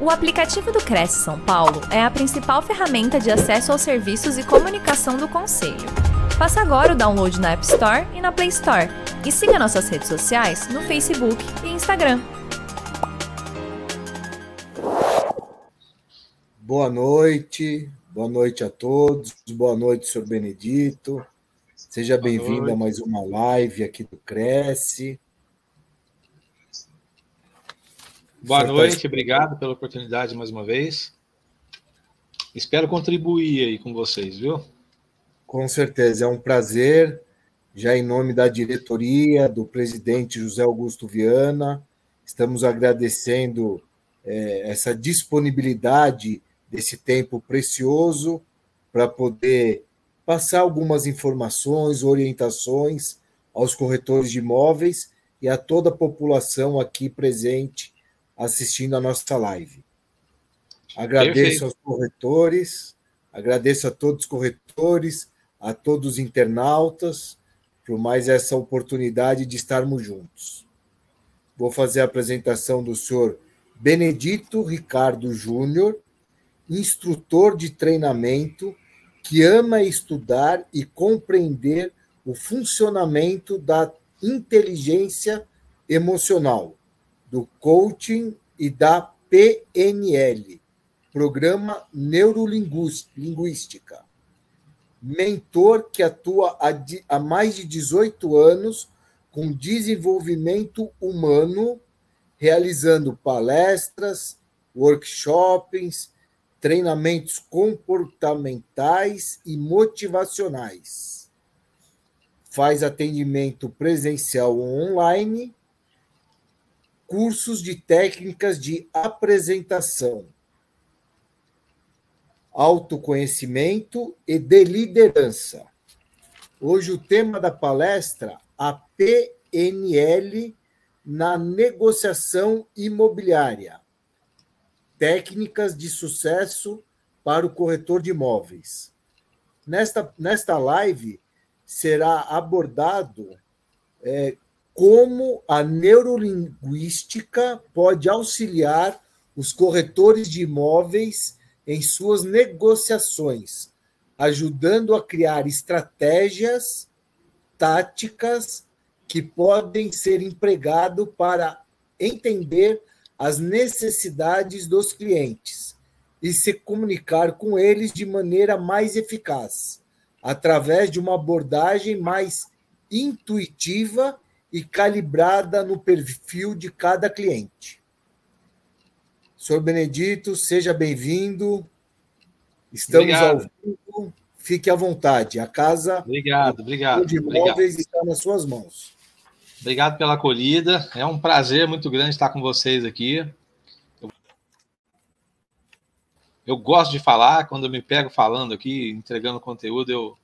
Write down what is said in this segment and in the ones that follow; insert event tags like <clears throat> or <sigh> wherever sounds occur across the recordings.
O aplicativo do Cresce São Paulo é a principal ferramenta de acesso aos serviços e comunicação do Conselho. Faça agora o download na App Store e na Play Store. E siga nossas redes sociais no Facebook e Instagram. Boa noite, boa noite a todos, boa noite, senhor Benedito. Seja bem-vindo a mais uma live aqui do Cresce. Boa Você noite, tá... obrigado pela oportunidade mais uma vez. Espero contribuir aí com vocês, viu? Com certeza, é um prazer. Já em nome da diretoria, do presidente José Augusto Viana, estamos agradecendo é, essa disponibilidade desse tempo precioso para poder passar algumas informações, orientações aos corretores de imóveis e a toda a população aqui presente assistindo a nossa live. Agradeço Perfeito. aos corretores, agradeço a todos os corretores, a todos os internautas, por mais essa oportunidade de estarmos juntos. Vou fazer a apresentação do senhor Benedito Ricardo Júnior, instrutor de treinamento que ama estudar e compreender o funcionamento da inteligência emocional do coaching e da PNL, Programa Neurolinguística. Mentor que atua há mais de 18 anos com desenvolvimento humano, realizando palestras, workshops, treinamentos comportamentais e motivacionais. Faz atendimento presencial ou online cursos de técnicas de apresentação, autoconhecimento e de liderança. Hoje o tema da palestra, a PNL na negociação imobiliária. Técnicas de sucesso para o corretor de imóveis. Nesta, nesta live será abordado é, como a neurolinguística pode auxiliar os corretores de imóveis em suas negociações, ajudando a criar estratégias, táticas que podem ser empregado para entender as necessidades dos clientes e se comunicar com eles de maneira mais eficaz, através de uma abordagem mais intuitiva e calibrada no perfil de cada cliente. Senhor Benedito, seja bem-vindo. Estamos obrigado. ao vivo. Fique à vontade. A casa obrigado, obrigado, de imóveis obrigado. está nas suas mãos. Obrigado pela acolhida. É um prazer muito grande estar com vocês aqui. Eu, eu gosto de falar, quando eu me pego falando aqui, entregando conteúdo, eu,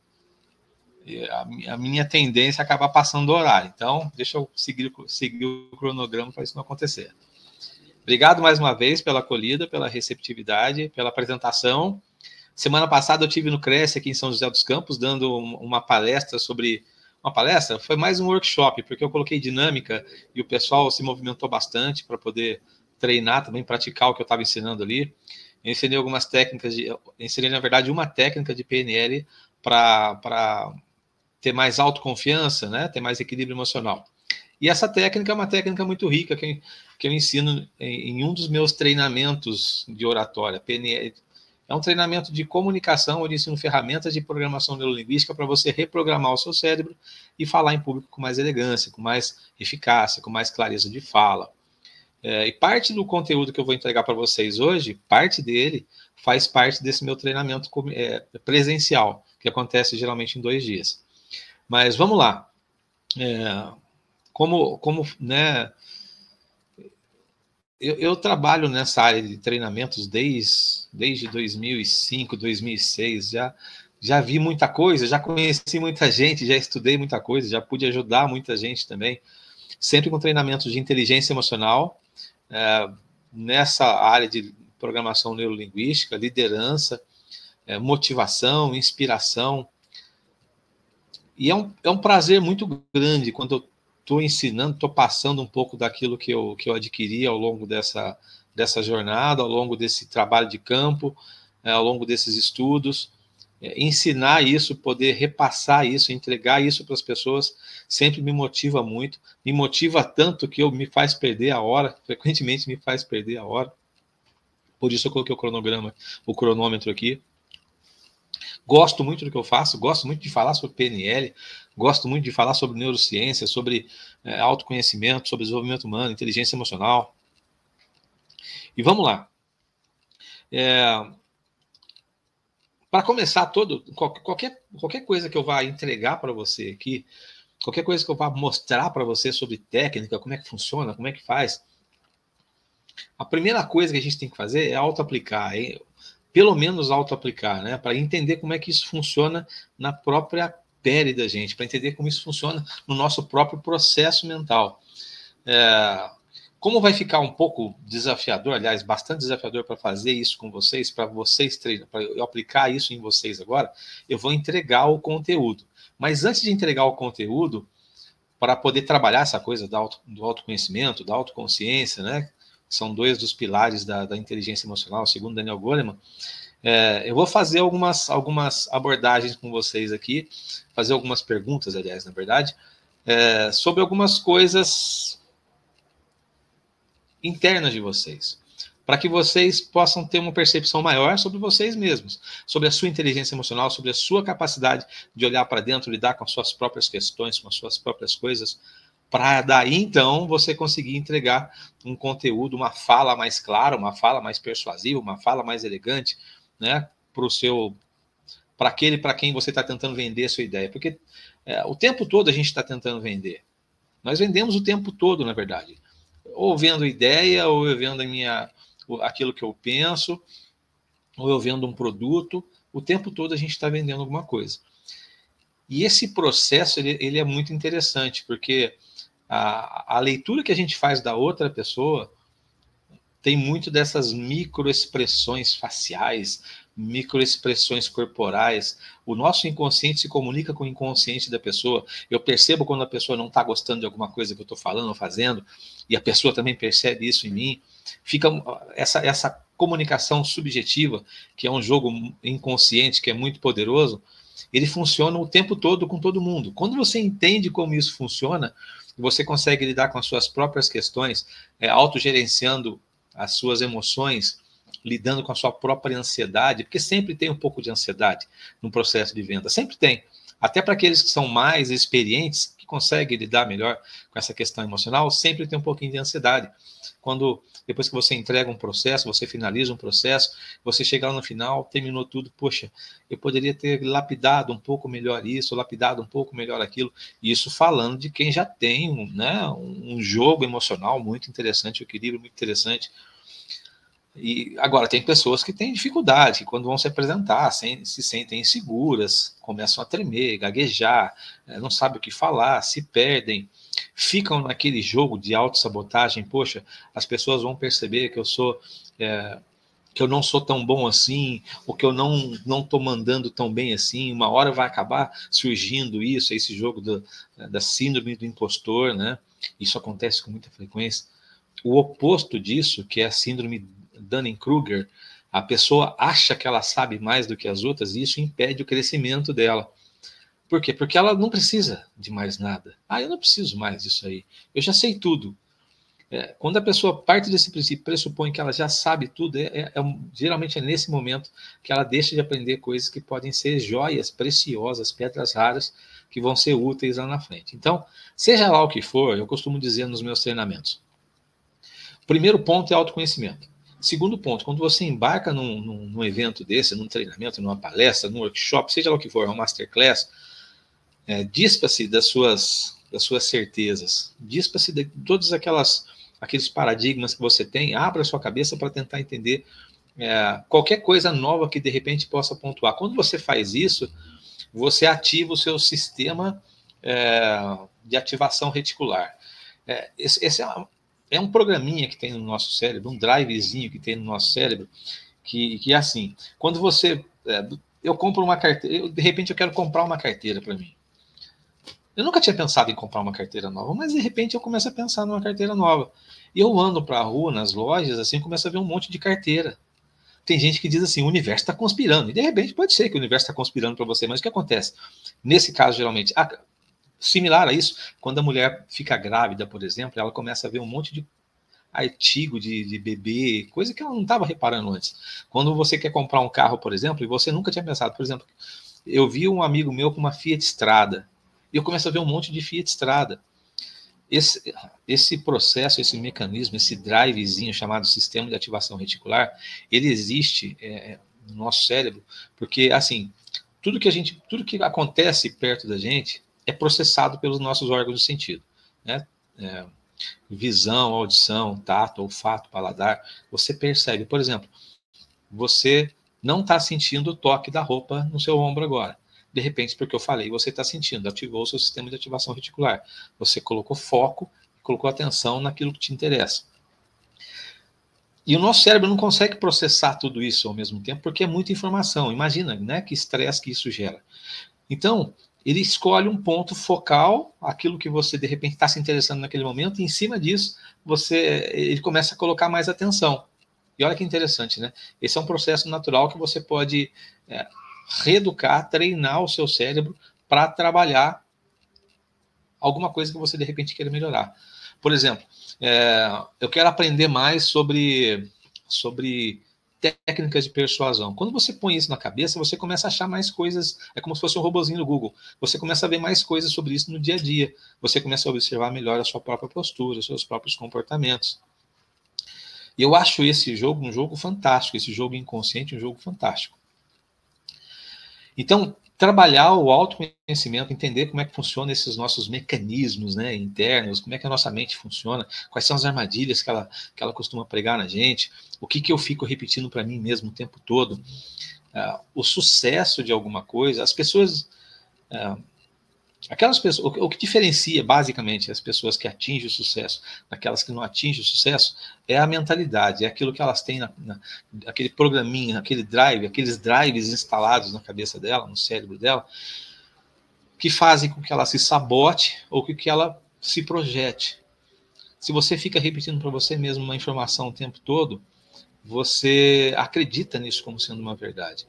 a, minha tendência é acabar passando do horário. Então, deixa eu seguir, seguir o cronograma para isso não acontecer. Obrigado mais uma vez pela acolhida, pela receptividade, pela apresentação. Semana passada eu tive no Cresce aqui em São José dos Campos dando uma palestra sobre uma palestra, foi mais um workshop, porque eu coloquei dinâmica e o pessoal se movimentou bastante para poder treinar também, praticar o que eu estava ensinando ali. Eu ensinei algumas técnicas de, ensinei na verdade uma técnica de PNL para ter mais autoconfiança, né? ter mais equilíbrio emocional. E essa técnica é uma técnica muito rica que, que eu ensino em, em um dos meus treinamentos de oratória. PNL, é um treinamento de comunicação, onde ensino ferramentas de programação neurolinguística para você reprogramar o seu cérebro e falar em público com mais elegância, com mais eficácia, com mais clareza de fala. É, e parte do conteúdo que eu vou entregar para vocês hoje, parte dele faz parte desse meu treinamento é, presencial, que acontece geralmente em dois dias. Mas vamos lá. É, como, como, né? Eu, eu, trabalho nessa área de treinamentos desde, desde 2005, 2006. Já, já vi muita coisa, já conheci muita gente, já estudei muita coisa, já pude ajudar muita gente também. Sempre com treinamentos de inteligência emocional, é, nessa área de programação neurolinguística, liderança, é, motivação, inspiração, e é um, é um prazer muito grande quando eu estou ensinando, estou passando um pouco daquilo que eu, que eu adquiri ao longo dessa, dessa jornada, ao longo desse trabalho de campo, é, ao longo desses estudos. É, ensinar isso, poder repassar isso, entregar isso para as pessoas, sempre me motiva muito. Me motiva tanto que eu me faz perder a hora, <laughs> frequentemente me faz perder a hora. Por isso eu coloquei o cronograma, o cronômetro aqui. Gosto muito do que eu faço, gosto muito de falar sobre PNL, gosto muito de falar sobre neurociência, sobre é, autoconhecimento, sobre desenvolvimento humano, inteligência emocional. E vamos lá. É, para começar todo, qualquer, qualquer coisa que eu vá entregar para você aqui, qualquer coisa que eu vá mostrar para você sobre técnica, como é que funciona, como é que faz, a primeira coisa que a gente tem que fazer é auto-aplicar, pelo menos auto-aplicar, né? Para entender como é que isso funciona na própria pele da gente, para entender como isso funciona no nosso próprio processo mental. É, como vai ficar um pouco desafiador, aliás, bastante desafiador para fazer isso com vocês, para vocês treinar, para eu aplicar isso em vocês agora, eu vou entregar o conteúdo. Mas antes de entregar o conteúdo, para poder trabalhar essa coisa do, auto, do autoconhecimento, da autoconsciência, né? São dois dos pilares da, da inteligência emocional, segundo Daniel Goleman. É, eu vou fazer algumas, algumas abordagens com vocês aqui, fazer algumas perguntas, aliás, na verdade, é, sobre algumas coisas internas de vocês, para que vocês possam ter uma percepção maior sobre vocês mesmos, sobre a sua inteligência emocional, sobre a sua capacidade de olhar para dentro, lidar com as suas próprias questões, com as suas próprias coisas, para daí então você conseguir entregar um conteúdo, uma fala mais clara, uma fala mais persuasiva, uma fala mais elegante, né, para o seu para aquele para quem você está tentando vender a sua ideia, porque é, o tempo todo a gente está tentando vender. Nós vendemos o tempo todo, na verdade ou vendo ideia, ou eu vendo a minha, aquilo que eu penso, ou eu vendo um produto. O tempo todo a gente está vendendo alguma coisa. E esse processo ele, ele é muito interessante, porque a, a leitura que a gente faz da outra pessoa tem muito dessas microexpressões faciais, microexpressões corporais. O nosso inconsciente se comunica com o inconsciente da pessoa. Eu percebo quando a pessoa não está gostando de alguma coisa que eu estou falando ou fazendo, e a pessoa também percebe isso em mim. Fica essa, essa comunicação subjetiva, que é um jogo inconsciente que é muito poderoso, ele funciona o tempo todo com todo mundo. Quando você entende como isso funciona, você consegue lidar com as suas próprias questões, é, autogerenciando as suas emoções, lidando com a sua própria ansiedade, porque sempre tem um pouco de ansiedade no processo de venda, sempre tem. Até para aqueles que são mais experientes, que conseguem lidar melhor com essa questão emocional, sempre tem um pouquinho de ansiedade. Quando depois que você entrega um processo, você finaliza um processo, você chega lá no final, terminou tudo, poxa, eu poderia ter lapidado um pouco melhor isso, lapidado um pouco melhor aquilo. Isso falando de quem já tem um, né, um jogo emocional muito interessante, um equilíbrio muito interessante e agora tem pessoas que têm dificuldade, que quando vão se apresentar se sentem inseguras, começam a tremer, gaguejar, eh, não sabem o que falar, se perdem, ficam naquele jogo de autossabotagem. Poxa, as pessoas vão perceber que eu sou é, que eu não sou tão bom assim, ou que eu não não estou mandando tão bem assim. Uma hora vai acabar surgindo isso, esse jogo do, da síndrome do impostor, né? Isso acontece com muita frequência. O oposto disso, que é a síndrome Dunning-Kruger, a pessoa acha que ela sabe mais do que as outras e isso impede o crescimento dela. Por quê? Porque ela não precisa de mais nada. Ah, eu não preciso mais disso aí. Eu já sei tudo. É, quando a pessoa parte desse princípio, pressupõe que ela já sabe tudo, é, é, é, geralmente é nesse momento que ela deixa de aprender coisas que podem ser joias preciosas, pedras raras, que vão ser úteis lá na frente. Então, seja lá o que for, eu costumo dizer nos meus treinamentos. Primeiro ponto é autoconhecimento. Segundo ponto, quando você embarca num, num, num, evento desse, num treinamento, numa palestra, num workshop, seja lá o que for, uma masterclass, é, dispa-se das suas, das suas certezas, dispa-se de todos aquelas, aqueles paradigmas que você tem, abra sua cabeça para tentar entender é, qualquer coisa nova que de repente possa pontuar. Quando você faz isso, você ativa o seu sistema é, de ativação reticular. É, esse, esse, é é um programinha que tem no nosso cérebro, um drivezinho que tem no nosso cérebro, que, que é assim, quando você, é, eu compro uma carteira, eu, de repente eu quero comprar uma carteira para mim. Eu nunca tinha pensado em comprar uma carteira nova, mas de repente eu começo a pensar numa carteira nova. E eu ando para a rua, nas lojas, assim, começo a ver um monte de carteira. Tem gente que diz assim, o universo está conspirando. E de repente pode ser que o universo está conspirando para você, mas o que acontece? Nesse caso, geralmente, similar a isso, quando a mulher fica grávida, por exemplo, ela começa a ver um monte de artigo de, de bebê, coisa que ela não estava reparando antes. Quando você quer comprar um carro, por exemplo, e você nunca tinha pensado, por exemplo, eu vi um amigo meu com uma Fiat Strada, e eu começo a ver um monte de Fiat Strada. Esse, esse processo, esse mecanismo, esse drivezinho chamado sistema de ativação reticular, ele existe é, no nosso cérebro, porque assim, tudo que a gente, tudo que acontece perto da gente é processado pelos nossos órgãos de sentido, né? É, visão, audição, tato, olfato, paladar, você percebe, por exemplo, você não está sentindo o toque da roupa no seu ombro agora. De repente, porque eu falei, você está sentindo, ativou o seu sistema de ativação reticular. Você colocou foco, colocou atenção naquilo que te interessa. E o nosso cérebro não consegue processar tudo isso ao mesmo tempo, porque é muita informação. Imagina, né, que estresse que isso gera. Então, ele escolhe um ponto focal, aquilo que você de repente está se interessando naquele momento, e em cima disso, você ele começa a colocar mais atenção. E olha que interessante, né? Esse é um processo natural que você pode é, reeducar, treinar o seu cérebro para trabalhar alguma coisa que você de repente queira melhorar. Por exemplo, é, eu quero aprender mais sobre, sobre técnicas de persuasão. Quando você põe isso na cabeça, você começa a achar mais coisas, é como se fosse um robozinho do Google. Você começa a ver mais coisas sobre isso no dia a dia. Você começa a observar melhor a sua própria postura, os seus próprios comportamentos. E eu acho esse jogo um jogo fantástico, esse jogo inconsciente um jogo fantástico. Então, trabalhar o autoconhecimento, entender como é que funcionam esses nossos mecanismos né, internos, como é que a nossa mente funciona, quais são as armadilhas que ela, que ela costuma pregar na gente, o que, que eu fico repetindo para mim mesmo o tempo todo. Uh, o sucesso de alguma coisa, as pessoas. Uh, Aquelas pessoas, o que diferencia basicamente as pessoas que atingem o sucesso daquelas que não atingem o sucesso é a mentalidade, é aquilo que elas têm, na, na, aquele programinha, aquele drive, aqueles drives instalados na cabeça dela, no cérebro dela, que fazem com que ela se sabote ou que ela se projete. Se você fica repetindo para você mesmo uma informação o tempo todo, você acredita nisso como sendo uma verdade.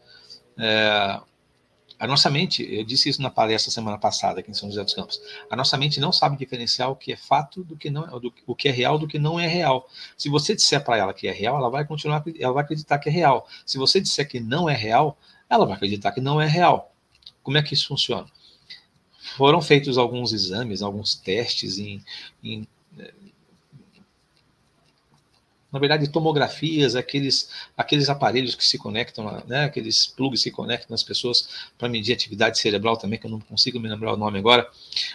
É, a nossa mente, eu disse isso na palestra semana passada aqui em São José dos Campos, a nossa mente não sabe diferenciar o que é fato do que não do, o que é real do que não é real. Se você disser para ela que é real, ela vai continuar, ela vai acreditar que é real. Se você disser que não é real, ela vai acreditar que não é real. Como é que isso funciona? Foram feitos alguns exames, alguns testes em, em na verdade, tomografias, aqueles, aqueles aparelhos que se conectam, né, aqueles plugs que conectam as pessoas para medir atividade cerebral também, que eu não consigo me lembrar o nome agora,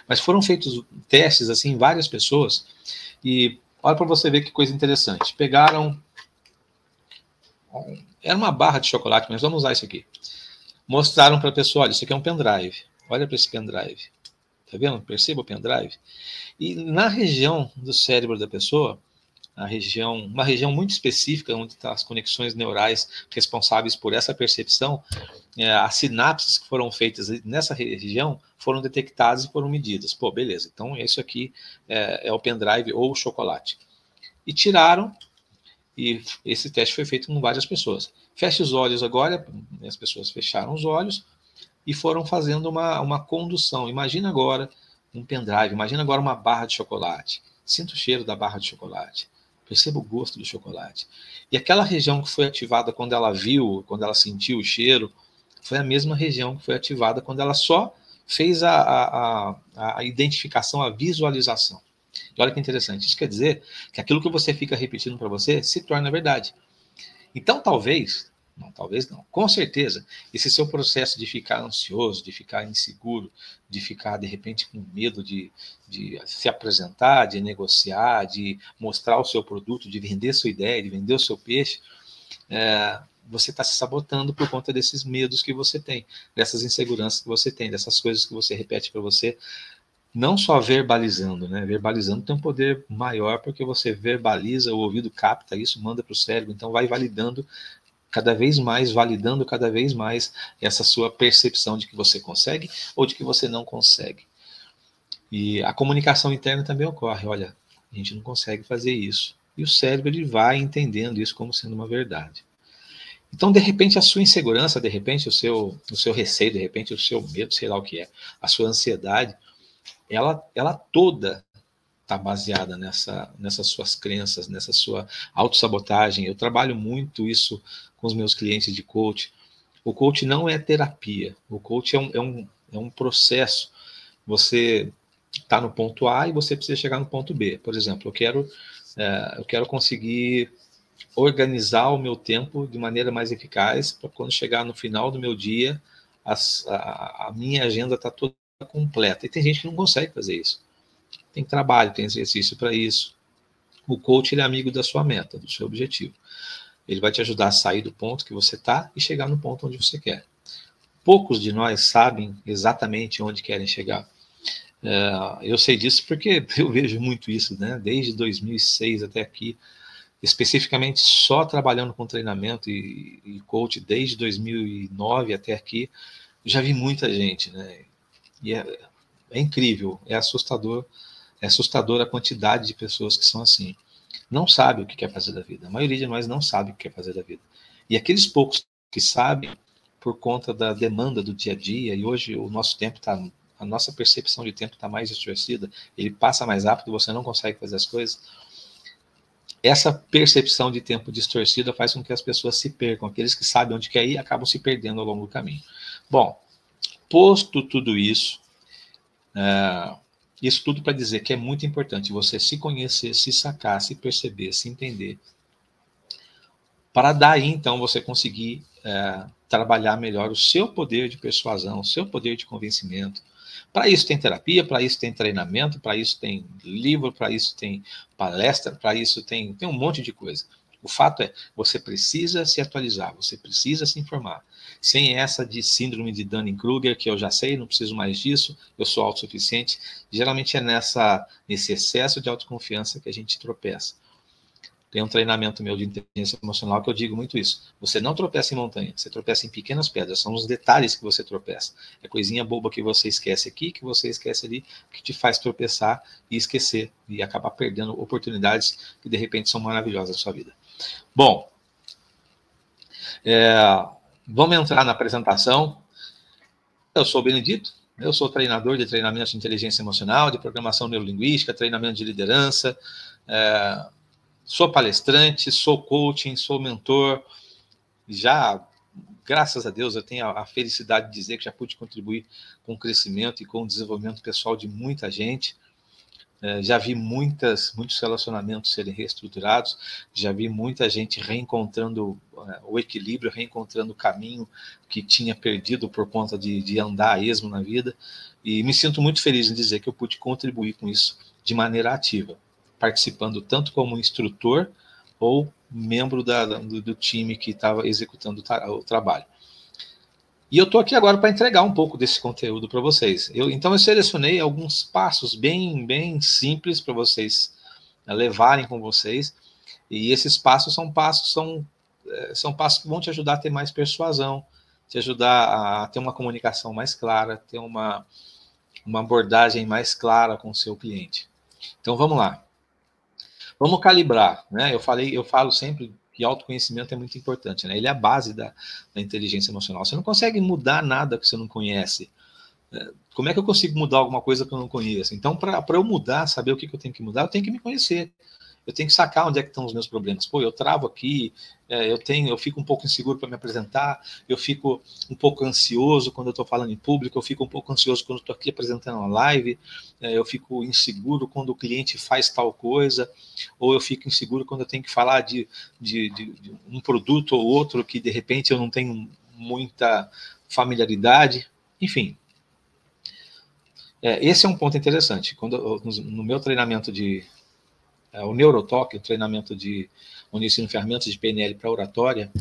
mas foram feitos testes assim em várias pessoas e olha para você ver que coisa interessante. Pegaram era uma barra de chocolate, mas vamos usar isso aqui. Mostraram para a pessoa, olha, isso aqui é um pendrive. Olha para esse pendrive. Tá vendo? Perceba o pendrive. E na região do cérebro da pessoa, a região, uma região muito específica, onde estão tá as conexões neurais responsáveis por essa percepção, é, as sinapses que foram feitas nessa região foram detectadas e foram medidas. Pô, beleza, então isso aqui é, é o pendrive ou o chocolate. E tiraram, e esse teste foi feito com várias pessoas. Feche os olhos agora, as pessoas fecharam os olhos e foram fazendo uma, uma condução. Imagina agora um pendrive, imagina agora uma barra de chocolate. Sinta o cheiro da barra de chocolate perceba o gosto do chocolate. E aquela região que foi ativada quando ela viu, quando ela sentiu o cheiro, foi a mesma região que foi ativada quando ela só fez a, a, a identificação, a visualização. E olha que interessante, isso quer dizer que aquilo que você fica repetindo para você se torna verdade. Então, talvez, não, talvez não. Com certeza, esse seu processo de ficar ansioso, de ficar inseguro, de ficar, de repente, com medo de, de se apresentar, de negociar, de mostrar o seu produto, de vender sua ideia, de vender o seu peixe, é, você está se sabotando por conta desses medos que você tem, dessas inseguranças que você tem, dessas coisas que você repete para você, não só verbalizando, né? Verbalizando tem um poder maior porque você verbaliza, o ouvido capta isso, manda para o cérebro, então vai validando cada vez mais, validando cada vez mais essa sua percepção de que você consegue ou de que você não consegue. E a comunicação interna também ocorre. Olha, a gente não consegue fazer isso. E o cérebro ele vai entendendo isso como sendo uma verdade. Então, de repente, a sua insegurança, de repente, o seu, o seu receio, de repente, o seu medo, sei lá o que é, a sua ansiedade, ela, ela toda está baseada nessa, nessas suas crenças, nessa sua autossabotagem. Eu trabalho muito isso com os meus clientes de coach. O coach não é terapia, o coach é um, é um, é um processo. Você está no ponto A e você precisa chegar no ponto B. Por exemplo, eu quero, é, eu quero conseguir organizar o meu tempo de maneira mais eficaz para quando chegar no final do meu dia, a, a minha agenda está toda completa. E tem gente que não consegue fazer isso. Tem trabalho, tem exercício para isso. O coach ele é amigo da sua meta, do seu objetivo. Ele vai te ajudar a sair do ponto que você está e chegar no ponto onde você quer. Poucos de nós sabem exatamente onde querem chegar. É, eu sei disso porque <laughs> eu vejo muito isso, né? Desde 2006 até aqui, especificamente só trabalhando com treinamento e, e coach desde 2009 até aqui, já vi muita gente, né? E é, é incrível, é assustador, é assustador a quantidade de pessoas que são assim. Não sabe o que quer fazer da vida. A maioria de nós não sabe o que quer fazer da vida. E aqueles poucos que sabem, por conta da demanda do dia a dia, e hoje o nosso tempo está a nossa percepção de tempo está mais distorcida, ele passa mais rápido, você não consegue fazer as coisas essa percepção de tempo distorcida faz com que as pessoas se percam. Aqueles que sabem onde quer ir acabam se perdendo ao longo do caminho. Bom, posto tudo isso, é, isso tudo para dizer que é muito importante você se conhecer, se sacar, se perceber, se entender, para daí então você conseguir é, trabalhar melhor o seu poder de persuasão, o seu poder de convencimento, para isso tem terapia, para isso tem treinamento, para isso tem livro, para isso tem palestra, para isso tem, tem um monte de coisa. O fato é, você precisa se atualizar, você precisa se informar. Sem essa de síndrome de Dunning-Kruger, que eu já sei, não preciso mais disso, eu sou autossuficiente. Geralmente é nessa, nesse excesso de autoconfiança que a gente tropeça. Tem um treinamento meu de inteligência emocional que eu digo muito isso. Você não tropeça em montanha, você tropeça em pequenas pedras. São os detalhes que você tropeça. É coisinha boba que você esquece aqui, que você esquece ali, que te faz tropeçar e esquecer e acabar perdendo oportunidades que de repente são maravilhosas na sua vida. Bom, é, vamos entrar na apresentação. Eu sou o Benedito, eu sou treinador de treinamento de inteligência emocional, de programação neurolinguística, treinamento de liderança. É, Sou palestrante, sou coaching, sou mentor. Já, graças a Deus, eu tenho a, felicidade de dizer que já pude contribuir com o crescimento e com o desenvolvimento pessoal de muita gente. É, já vi muitas, muitos relacionamentos serem reestruturados, já vi muita gente reencontrando é, o equilíbrio, reencontrando o caminho que tinha perdido por conta de, de andar a esmo na vida. E me sinto muito feliz em dizer que eu pude contribuir com isso de maneira ativa participando tanto como instrutor ou membro da, do, do, time que estava executando o trabalho. E eu estou aqui agora para entregar um pouco desse conteúdo para vocês. Eu, então, eu selecionei alguns passos bem, bem simples para vocês né, levarem com vocês. E esses passos são passos são, é, são passos que vão te ajudar a ter mais persuasão, te ajudar a ter uma comunicação mais clara, ter uma, uma abordagem mais clara com o seu cliente. Então, vamos lá. Vamos calibrar, né? Eu falei, eu falo sempre que autoconhecimento é muito importante, né? Ele é a base da, da inteligência emocional. Você não consegue mudar nada que você não conhece. É, como é que eu consigo mudar alguma coisa que eu não conheço? Então, para eu mudar, saber o que, que eu tenho que mudar, eu tenho que me conhecer eu tenho que sacar onde é que estão os meus problemas. Pô, eu travo aqui, é, eu tenho, eu fico um pouco inseguro para me apresentar, eu fico um pouco ansioso quando eu estou falando em público, eu fico um pouco ansioso quando estou aqui apresentando uma live, é, eu fico inseguro quando o cliente faz tal coisa, ou eu fico inseguro quando eu tenho que falar de, de, de, de um produto ou outro que de repente eu não tenho muita familiaridade, enfim. É, esse é um ponto interessante. Quando no, meu treinamento de o Neurotalk, o treinamento de onde ensino ferramentas de PNL para oratória,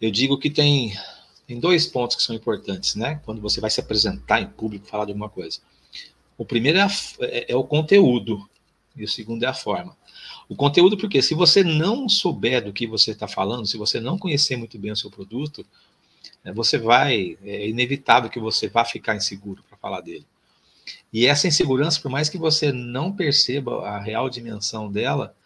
eu digo que tem, tem dois pontos que são importantes, né? Quando você vai se apresentar em público, falar de alguma coisa. O primeiro é, a, é, é o conteúdo, e o segundo é a forma. O conteúdo, porque se você não souber do que você está falando, se você não conhecer muito bem o seu produto, é, você vai, é inevitável que você vá ficar inseguro para falar dele. E essa insegurança, por mais que você não perceba a real dimensão dela,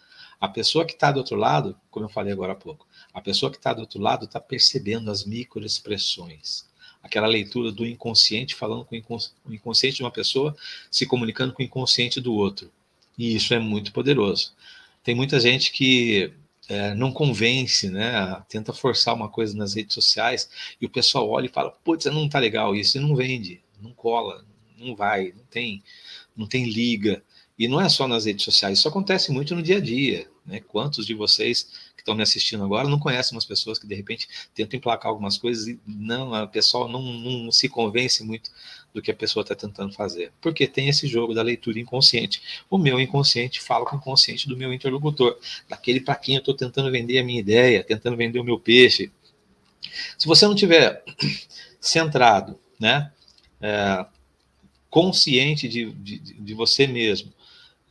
a pessoa que está do outro lado, como eu falei agora há pouco, a pessoa que está do outro lado está percebendo as microexpressões. Aquela leitura do inconsciente falando com o inconsciente de uma pessoa, se comunicando com o inconsciente do outro. E isso é muito poderoso. Tem muita gente que é, não convence, né? Tenta forçar uma coisa nas redes sociais e o pessoal olha e fala: putz, não tá legal isso, e não vende, não cola, não vai, não tem, não tem liga. E não é só nas redes sociais, isso acontece muito no dia a dia. Né? Quantos de vocês que estão me assistindo agora não conhecem umas pessoas que de repente tentam emplacar algumas coisas e não, a pessoa não, não se convence muito do que a pessoa está tentando fazer. Porque tem esse jogo da leitura inconsciente. O meu inconsciente fala com o inconsciente do meu interlocutor, daquele para quem eu estou tentando vender a minha ideia, tentando vender o meu peixe. Se você não tiver <clears throat> centrado, né, é, consciente de, de, de você mesmo,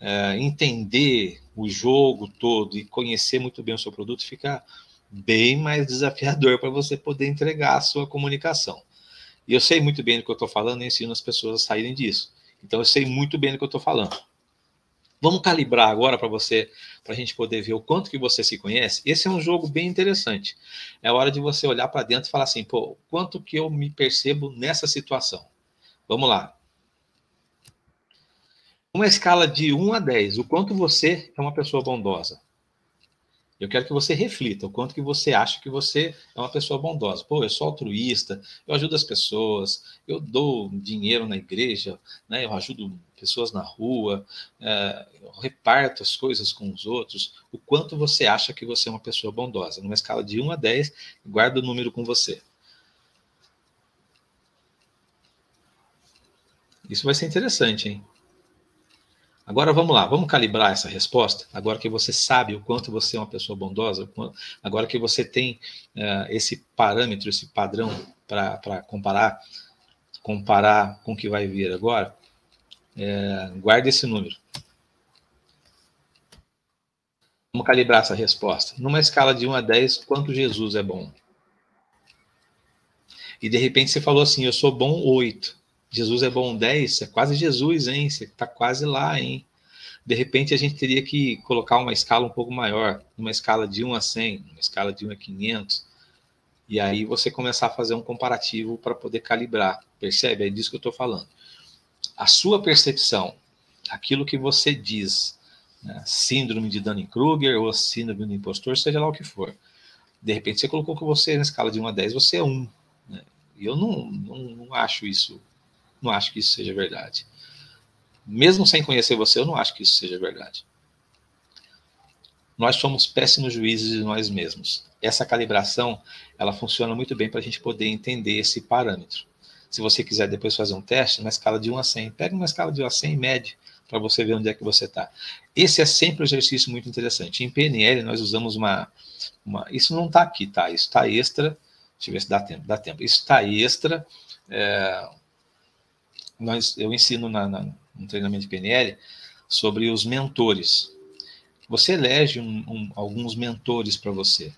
é, entender o jogo todo e conhecer muito bem o seu produto, fica bem mais <laughs> desafiador para você poder entregar a sua comunicação. E eu sei muito bem do que eu estou falando e ensino as pessoas a saírem disso. Então eu sei muito bem do que eu estou falando. Vamos calibrar agora para você, para a gente poder ver o quanto que você se conhece. Esse é um jogo bem interessante. É hora de você olhar para dentro e falar assim, pô, quanto que eu me percebo nessa situação? Vamos lá uma escala de 1 a 10, o quanto você é uma pessoa bondosa. Eu quero que você reflita o quanto que você acha que você é uma pessoa bondosa. Pô, eu sou altruísta, eu ajudo as pessoas, eu dou dinheiro na igreja, né, eu ajudo pessoas na rua, é, eu reparto as coisas com os outros. O quanto você acha que você é uma pessoa bondosa? Numa escala de 1 a 10, guarda o número com você. Isso vai ser interessante, hein? Agora vamos lá, vamos calibrar essa resposta. Agora que você sabe o quanto você é uma pessoa bondosa, agora que você tem uh, esse parâmetro, esse padrão para comparar, comparar com o que vai vir agora, é, guarde esse número. Vamos calibrar essa resposta. Numa escala de 1 a 10, quanto Jesus é bom? E de repente você falou assim: eu sou bom 8. Jesus é bom 10, é quase Jesus, hein? Você está quase lá, hein? De repente a gente teria que colocar uma escala um pouco maior, uma escala de 1 a 100, uma escala de 1 a 500, e aí você começar a fazer um comparativo para poder calibrar. Percebe? É disso que eu estou falando. A sua percepção, aquilo que você diz, né? síndrome de Dunning-Kruger ou síndrome do impostor, seja lá o que for. De repente você colocou que você, na escala de 1 a 10, você é 1. Né? E eu não, não, não acho isso não acho que isso seja verdade. Mesmo sem conhecer você, eu não acho que isso seja verdade. Nós somos péssimos juízes de nós mesmos. Essa calibração, ela funciona muito bem para a gente poder entender esse parâmetro. Se você quiser depois fazer um teste, na escala de 1 a 100, pega uma escala de 1 a 100 e mede para você ver onde é que você está. Esse é sempre um exercício muito interessante. Em PNL, nós usamos uma. uma isso não está aqui, tá? Isso está extra. Deixa eu ver se dá tempo. Dá tempo. Isso está extra. É, nós, eu ensino na, na, no treinamento de PNL sobre os mentores. Você elege um, um, alguns mentores para você.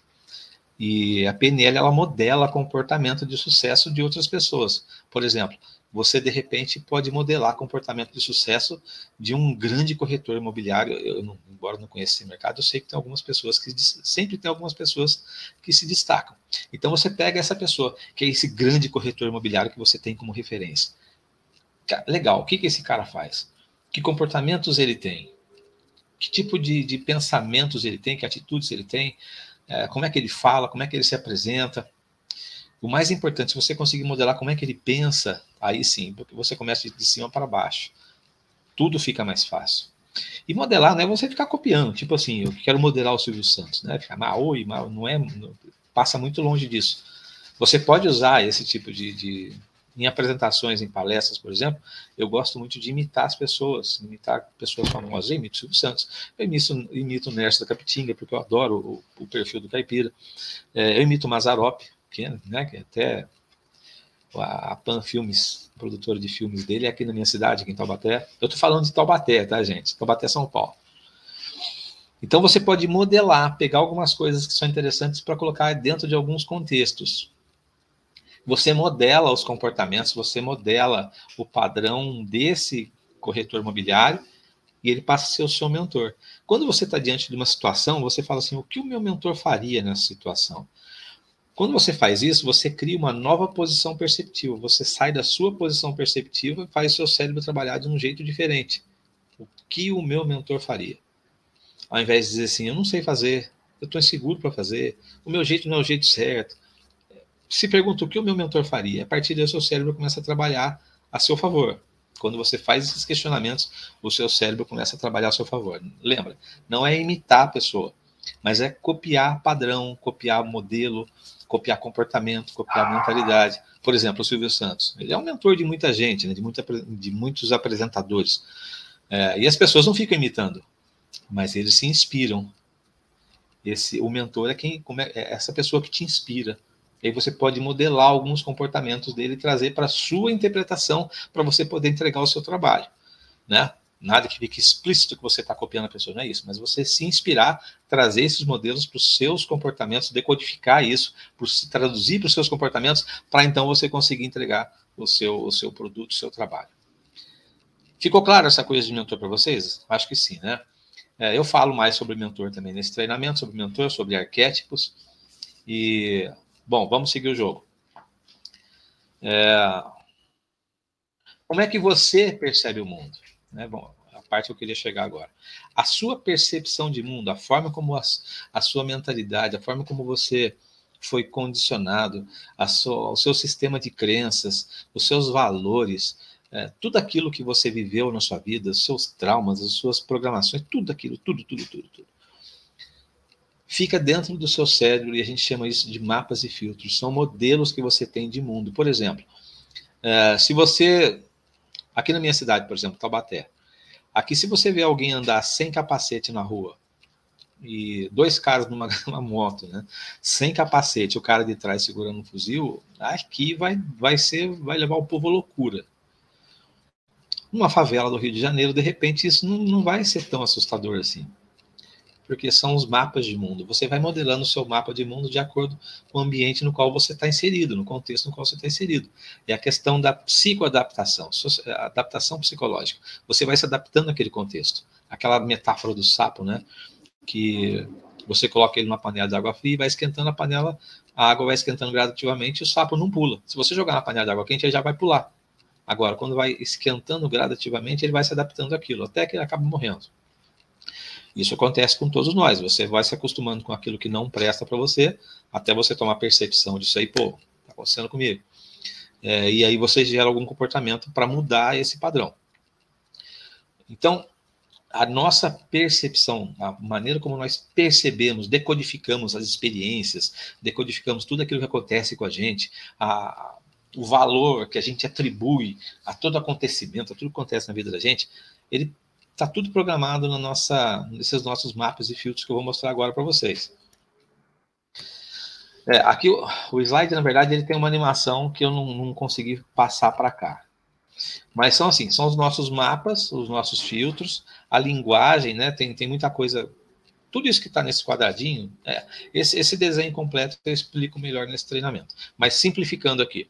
E a PNL ela modela comportamento de sucesso de outras pessoas. Por exemplo, você de repente pode modelar comportamento de sucesso de um grande corretor imobiliário. Eu, não, embora não conheça esse mercado, eu sei que tem algumas pessoas que sempre tem algumas pessoas que se destacam. Então você pega essa pessoa, que é esse grande corretor imobiliário que você tem como referência legal, o que, que esse cara faz? Que comportamentos ele tem? Que tipo de, de pensamentos ele tem? Que atitudes ele tem? É, como é que ele fala? Como é que ele se apresenta? O mais importante, se você conseguir modelar como é que ele pensa, aí sim, porque você começa de cima para baixo. Tudo fica mais fácil. E modelar não é você ficar copiando, tipo assim, eu quero modelar o Silvio Santos, né? Ficar mal, oi, mal, não é, não, passa muito longe disso. Você pode usar esse tipo de, de, em apresentações, em palestras, por exemplo, eu gosto muito de imitar as pessoas, imitar pessoas famosas. Eu imito o Silvio Santos, eu imito, imito o Nerso da Capitinga, porque eu adoro o, o perfil do caipira. É, eu imito o Mazarop, que, né, que até a Pan Filmes, produtora de filmes dele, é aqui na minha cidade, aqui em Taubaté. Eu estou falando de Taubaté, tá, gente? Taubaté, São Paulo. Então você pode modelar, pegar algumas coisas que são interessantes para colocar dentro de alguns contextos. Você modela os comportamentos, você modela o padrão desse corretor imobiliário e ele passa a ser o seu mentor. Quando você está diante de uma situação, você fala assim: o que o meu mentor faria nessa situação? Quando você faz isso, você cria uma nova posição perceptiva. Você sai da sua posição perceptiva e faz seu cérebro trabalhar de um jeito diferente. O que o meu mentor faria? Ao invés de dizer assim, eu não sei fazer, eu estou inseguro para fazer, o meu jeito não é o jeito certo. Se pergunta o que o meu mentor faria, a partir daí o seu cérebro começa a trabalhar a seu favor. Quando você faz esses questionamentos, o seu cérebro começa a trabalhar a seu favor. Lembra, não é imitar a pessoa, mas é copiar padrão, copiar modelo, copiar comportamento, copiar mentalidade. Por exemplo, o Silvio Santos. Ele é um mentor de muita gente, né, de, muita, de muitos apresentadores. É, e as pessoas não ficam imitando, mas eles se inspiram. Esse, o mentor é quem é, é essa pessoa que te inspira. E aí você pode modelar alguns comportamentos dele e trazer para sua interpretação para você poder entregar o seu trabalho. Né? Nada que fique explícito que você está copiando a pessoa, não é isso, mas você se inspirar, trazer esses modelos para os seus comportamentos, decodificar isso, se traduzir para os seus comportamentos, para então você conseguir entregar o seu, o seu produto, o seu trabalho. Ficou claro essa coisa de mentor para vocês? Acho que sim, né? É, eu falo mais sobre mentor também nesse treinamento, sobre mentor, sobre arquétipos. E, bom, vamos seguir o jogo. É, como é que você percebe o mundo? Né? Bom, a parte que eu queria chegar agora. A sua percepção de mundo, a forma como a, a sua mentalidade, a forma como você foi condicionado, a sua, o seu sistema de crenças, os seus valores, é, tudo aquilo que você viveu na sua vida, os seus traumas, as suas programações, tudo aquilo, tudo, tudo, tudo, tudo. Fica dentro do seu cérebro e a gente chama isso de mapas e filtros. São modelos que você tem de mundo. Por exemplo, é, se você. Aqui na minha cidade, por exemplo, Taubaté. Aqui, se você vê alguém andar sem capacete na rua, e dois caras numa, <laughs> numa, moto, né? Sem capacete, o cara de trás segurando um fuzil, aqui vai, vai ser, vai levar o povo à loucura numa favela do Rio de Janeiro, de repente isso não, não vai ser tão assustador assim. Porque são os mapas de mundo. Você vai modelando o seu mapa de mundo de acordo com o ambiente no qual você está inserido, no contexto no qual você está inserido. É a questão da psicoadaptação, adaptação psicológica. Você vai se adaptando àquele contexto. Aquela metáfora do sapo, né? Que você coloca ele numa panela de água fria e vai esquentando a panela, a água vai esquentando gradativamente e o sapo não pula. Se você jogar na panela de água quente, ele já vai pular. Agora, quando vai esquentando gradativamente, ele vai se adaptando àquilo, até que ele acaba morrendo. Isso acontece com todos nós. Você vai se acostumando com aquilo que não presta para você, até você tomar percepção disso aí, pô, tá acontecendo comigo. É, e aí você gera algum comportamento para mudar esse padrão. Então, a nossa percepção, a maneira como nós percebemos, decodificamos as experiências, decodificamos tudo aquilo que acontece com a gente, a, o valor que a gente atribui a todo acontecimento, a tudo que acontece na vida da gente, ele está tudo programado na nossa, nesses nossos mapas e filtros que eu vou mostrar agora para vocês. É, aqui o, slide, na verdade, ele tem uma animação que eu não, não consegui passar para cá. Mas são assim, são os nossos mapas, os nossos filtros, a linguagem, né? Tem, tem muita coisa tudo isso que está nesse quadradinho, é, esse, esse desenho completo eu explico melhor nesse treinamento. Mas simplificando aqui,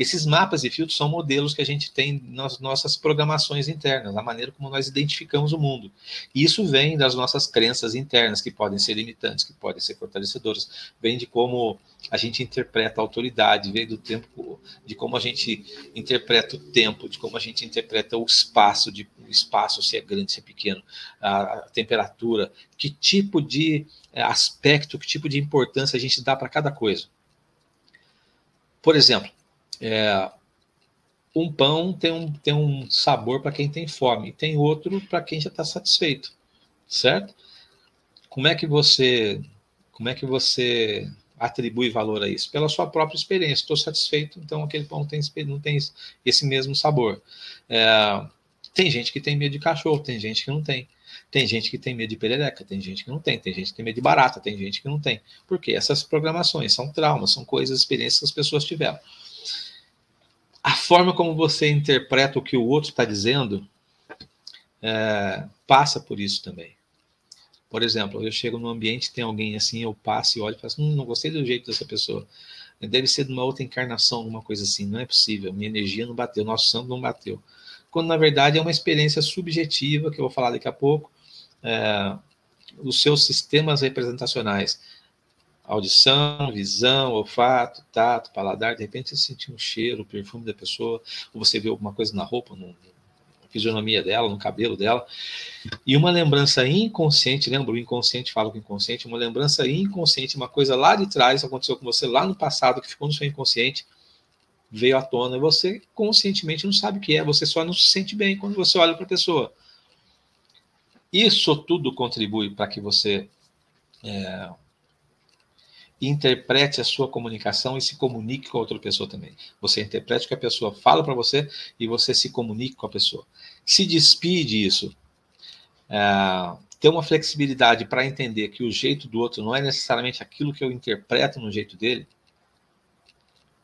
esses mapas e filtros são modelos que a gente tem nas nossas programações internas, a maneira como nós identificamos o mundo. E isso vem das nossas crenças internas, que podem ser limitantes, que podem ser fortalecedoras, vem de como a gente interpreta a autoridade, vem do tempo, de como a gente interpreta o tempo, de como a gente interpreta o espaço, de o espaço se é grande, se é pequeno, a, a temperatura, que tipo de é, aspecto, que tipo de importância a gente dá para cada coisa. Por exemplo, é, um pão tem um, tem um sabor para quem tem fome, tem outro para quem já está satisfeito, certo? Como é que você como é que você atribui valor a isso? Pela sua própria experiência. Estou satisfeito, então aquele pão tem, não tem esse mesmo sabor. É, tem gente que tem medo de cachorro, tem gente que não tem. Tem gente que tem medo de perereca, tem gente que não tem, tem gente que tem medo de barata, tem gente que não tem. Por quê? Essas programações são traumas, são coisas, experiências que as pessoas tiveram a forma como você interpreta o que o outro está dizendo é, passa por isso também. Por exemplo, eu chego num ambiente, tem alguém assim, eu passo e olho e falo assim, hum, não gostei do jeito dessa pessoa. deve ser de uma outra encarnação, alguma coisa assim. Não é possível. Minha energia não bateu, nosso santo não bateu. Quando na verdade é uma experiência subjetiva, que eu vou falar daqui a pouco, é, os seus sistemas representacionais audição, visão, olfato, tato, paladar, de repente você sentiu um cheiro, o perfume da pessoa, ou você vê alguma coisa na roupa, no, na fisionomia dela, no cabelo dela, e uma lembrança inconsciente, lembra? O inconsciente fala com o inconsciente, uma lembrança inconsciente, uma coisa lá de trás, aconteceu com você lá no passado, que ficou no seu inconsciente, veio à tona, e você conscientemente não sabe o que é, você só não se sente bem quando você olha para a pessoa. Isso tudo contribui para que você é, interprete a sua comunicação e se comunique com a outra pessoa também. Você interprete o que a pessoa fala para você e você se comunique com a pessoa. Se despide isso. É, ter uma flexibilidade para entender que o jeito do outro não é necessariamente aquilo que eu interpreto no jeito dele.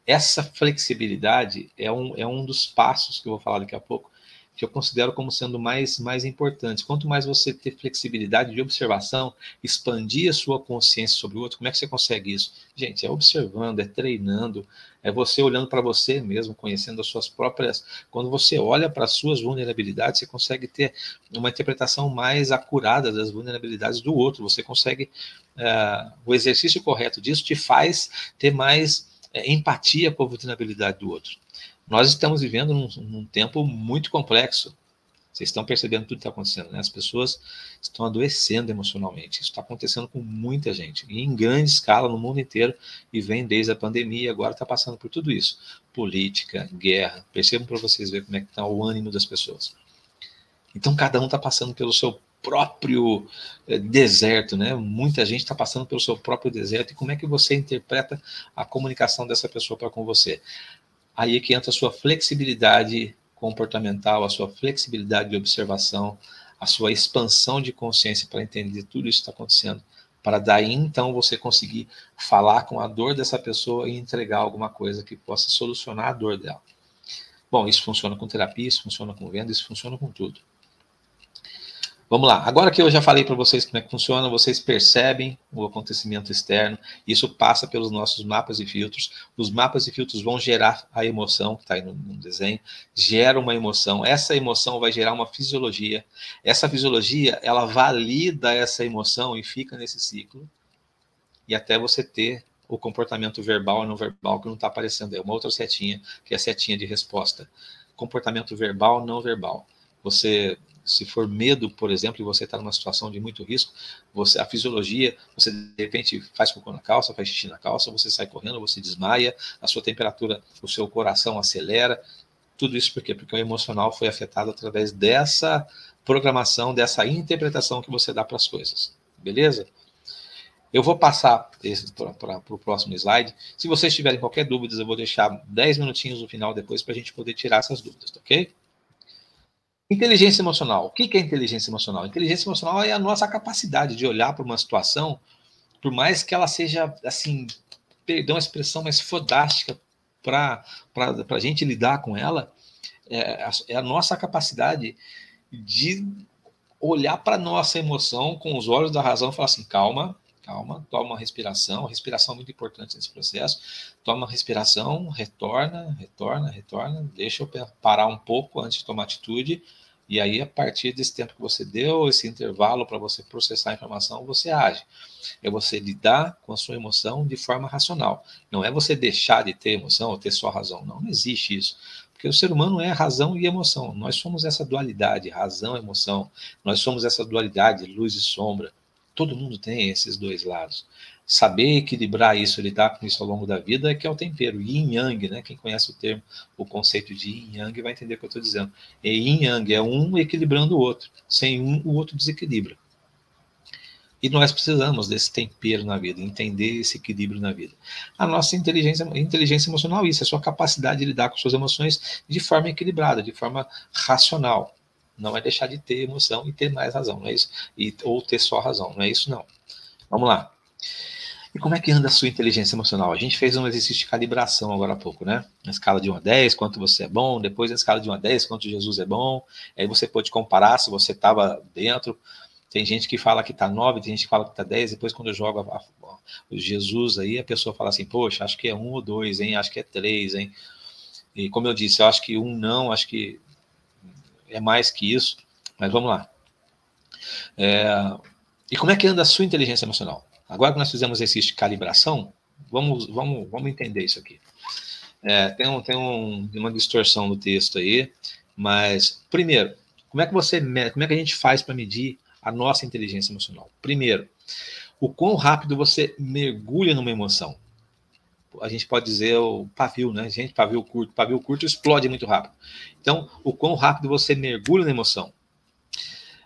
Essa flexibilidade é um, é um dos passos que eu vou falar daqui a pouco que eu considero como sendo mais, mais importantes. Quanto mais você ter flexibilidade de observação, expandir a sua consciência sobre o outro, como é que você consegue isso? Gente, é observando, é treinando, é você olhando para você mesmo, conhecendo as suas próprias. Quando você olha para as suas vulnerabilidades, você consegue ter uma interpretação mais acurada das vulnerabilidades do outro. Você consegue. Uh, o exercício correto disso te faz ter mais uh, empatia com a vulnerabilidade do outro. Nós estamos vivendo num, num tempo muito complexo. Vocês estão percebendo tudo que está acontecendo, né? As pessoas estão adoecendo emocionalmente. Isso está acontecendo com muita gente, e em grande escala no mundo inteiro, e vem desde a pandemia, agora está passando por tudo isso. Política, guerra. Percebam para vocês verem como é que está o ânimo das pessoas. Então, cada um está passando pelo seu próprio eh, deserto, né? Muita gente está passando pelo seu próprio deserto. E como é que você interpreta a comunicação dessa pessoa para com você? Aí é que entra a sua flexibilidade comportamental, a sua flexibilidade de observação, a sua expansão de consciência para entender tudo isso que está acontecendo, para daí então você conseguir falar com a dor dessa pessoa e entregar alguma coisa que possa solucionar a dor dela. Bom, isso funciona com terapia, isso funciona com venda, isso funciona com tudo. Vamos lá. Agora que eu já falei para vocês como é que funciona, vocês percebem o acontecimento externo. Isso passa pelos nossos mapas e filtros. Os mapas e filtros vão gerar a emoção que está aí no, no, desenho. Gera uma emoção. Essa emoção vai gerar uma fisiologia. Essa fisiologia, ela valida essa emoção e fica nesse ciclo. E até você ter o comportamento verbal e não verbal que não está aparecendo. É uma outra setinha, que é a setinha de resposta. Comportamento verbal, não verbal. Você se for medo, por exemplo, e você está numa situação de muito risco, você, a fisiologia, você de repente faz cocô na calça, faz xixi na calça, você sai correndo, você desmaia, a sua temperatura, o seu coração acelera. Tudo isso por quê? Porque o emocional foi afetado através dessa programação, dessa interpretação que você dá para as coisas. Beleza? Eu vou passar para o próximo slide. Se vocês tiverem qualquer dúvida, eu vou deixar 10 minutinhos no final depois para a gente poder tirar essas dúvidas, tá ok? Inteligência emocional. O que é inteligência emocional? Inteligência emocional é a nossa capacidade de olhar para uma situação, por mais que ela seja, assim, perdão a expressão, mas fodástica para a gente lidar com ela, é a, é a nossa capacidade de olhar para nossa emoção com os olhos da razão e falar assim: calma, calma, toma uma respiração, respiração é muito importante nesse processo. Toma uma respiração, retorna, retorna, retorna, deixa eu parar um pouco antes de tomar atitude. E aí, a partir desse tempo que você deu, esse intervalo para você processar a informação, você age. É você lidar com a sua emoção de forma racional. Não é você deixar de ter emoção ou ter só razão. Não, não existe isso. Porque o ser humano é razão e emoção. Nós somos essa dualidade, razão e emoção. Nós somos essa dualidade, luz e sombra. Todo mundo tem esses dois lados. Saber equilibrar isso, lidar com isso ao longo da vida, é que é o tempero. Yin Yang, né? Quem conhece o termo, o conceito de Yin Yang vai entender o que eu estou dizendo. É Yin Yang, é um equilibrando o outro. Sem um, o outro desequilibra. E nós precisamos desse tempero na vida, entender esse equilíbrio na vida. A nossa inteligência, inteligência emocional, isso, é a sua capacidade de lidar com suas emoções de forma equilibrada, de forma racional. Não é deixar de ter emoção e ter mais razão, não é isso? E, ou ter só razão, não é isso não. Vamos lá. E como é que anda a sua inteligência emocional? A gente fez um exercício de calibração agora há pouco, né? Na escala de 1 a 10, quanto você é bom, depois na escala de 1 a 10, quanto Jesus é bom. Aí você pode comparar se você estava dentro. Tem gente que fala que está 9, tem gente que fala que está 10, depois quando eu jogo a, a, o Jesus aí, a pessoa fala assim, poxa, acho que é um ou dois, hein? Acho que é três, hein? E como eu disse, eu acho que um não, acho que é mais que isso, mas vamos lá. É, e como é que anda a sua inteligência emocional? Agora que nós fizemos esse calibração, vamos, vamos, vamos entender isso aqui. É, tem um, tem um, uma distorção no texto aí, mas, primeiro, como é que você como é que a gente faz para medir a nossa inteligência emocional? Primeiro, o quão rápido você mergulha numa emoção. A gente pode dizer o pavio, né? Gente, pavio curto. Pavio curto explode muito rápido. Então, o quão rápido você mergulha na emoção.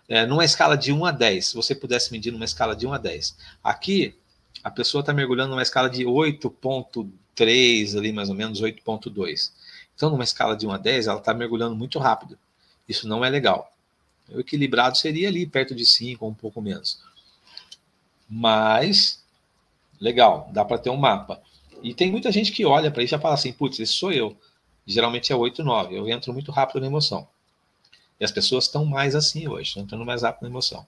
É, numa escala de 1 a 10, se você pudesse medir numa escala de 1 a 10. Aqui, a pessoa está mergulhando numa escala de 8.3, ali mais ou menos, 8.2. Então, numa escala de 1 a 10, ela está mergulhando muito rápido. Isso não é legal. O equilibrado seria ali, perto de 5 ou um pouco menos. Mas, legal, dá para ter um mapa. E tem muita gente que olha para isso e já fala assim: putz, esse sou eu. Geralmente é 8, 9. Eu entro muito rápido na emoção. E as pessoas estão mais assim hoje, estão entrando mais rápido na emoção.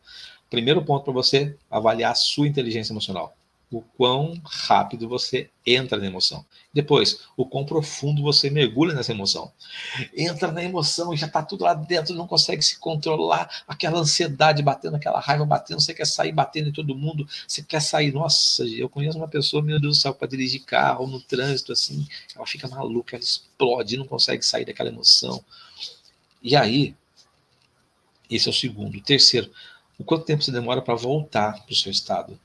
Primeiro ponto para você avaliar a sua inteligência emocional o quão rápido você entra na emoção. Depois, o quão profundo você mergulha nessa emoção. Entra na emoção e já está tudo lá dentro, não consegue se controlar, aquela ansiedade batendo, aquela raiva batendo, você quer sair batendo em todo mundo, você quer sair. Nossa, eu conheço uma pessoa, meu Deus do céu, para dirigir carro no trânsito, assim, ela fica maluca, ela explode, não consegue sair daquela emoção. E aí, esse é o segundo. O terceiro, o quanto tempo você demora para voltar para o seu estado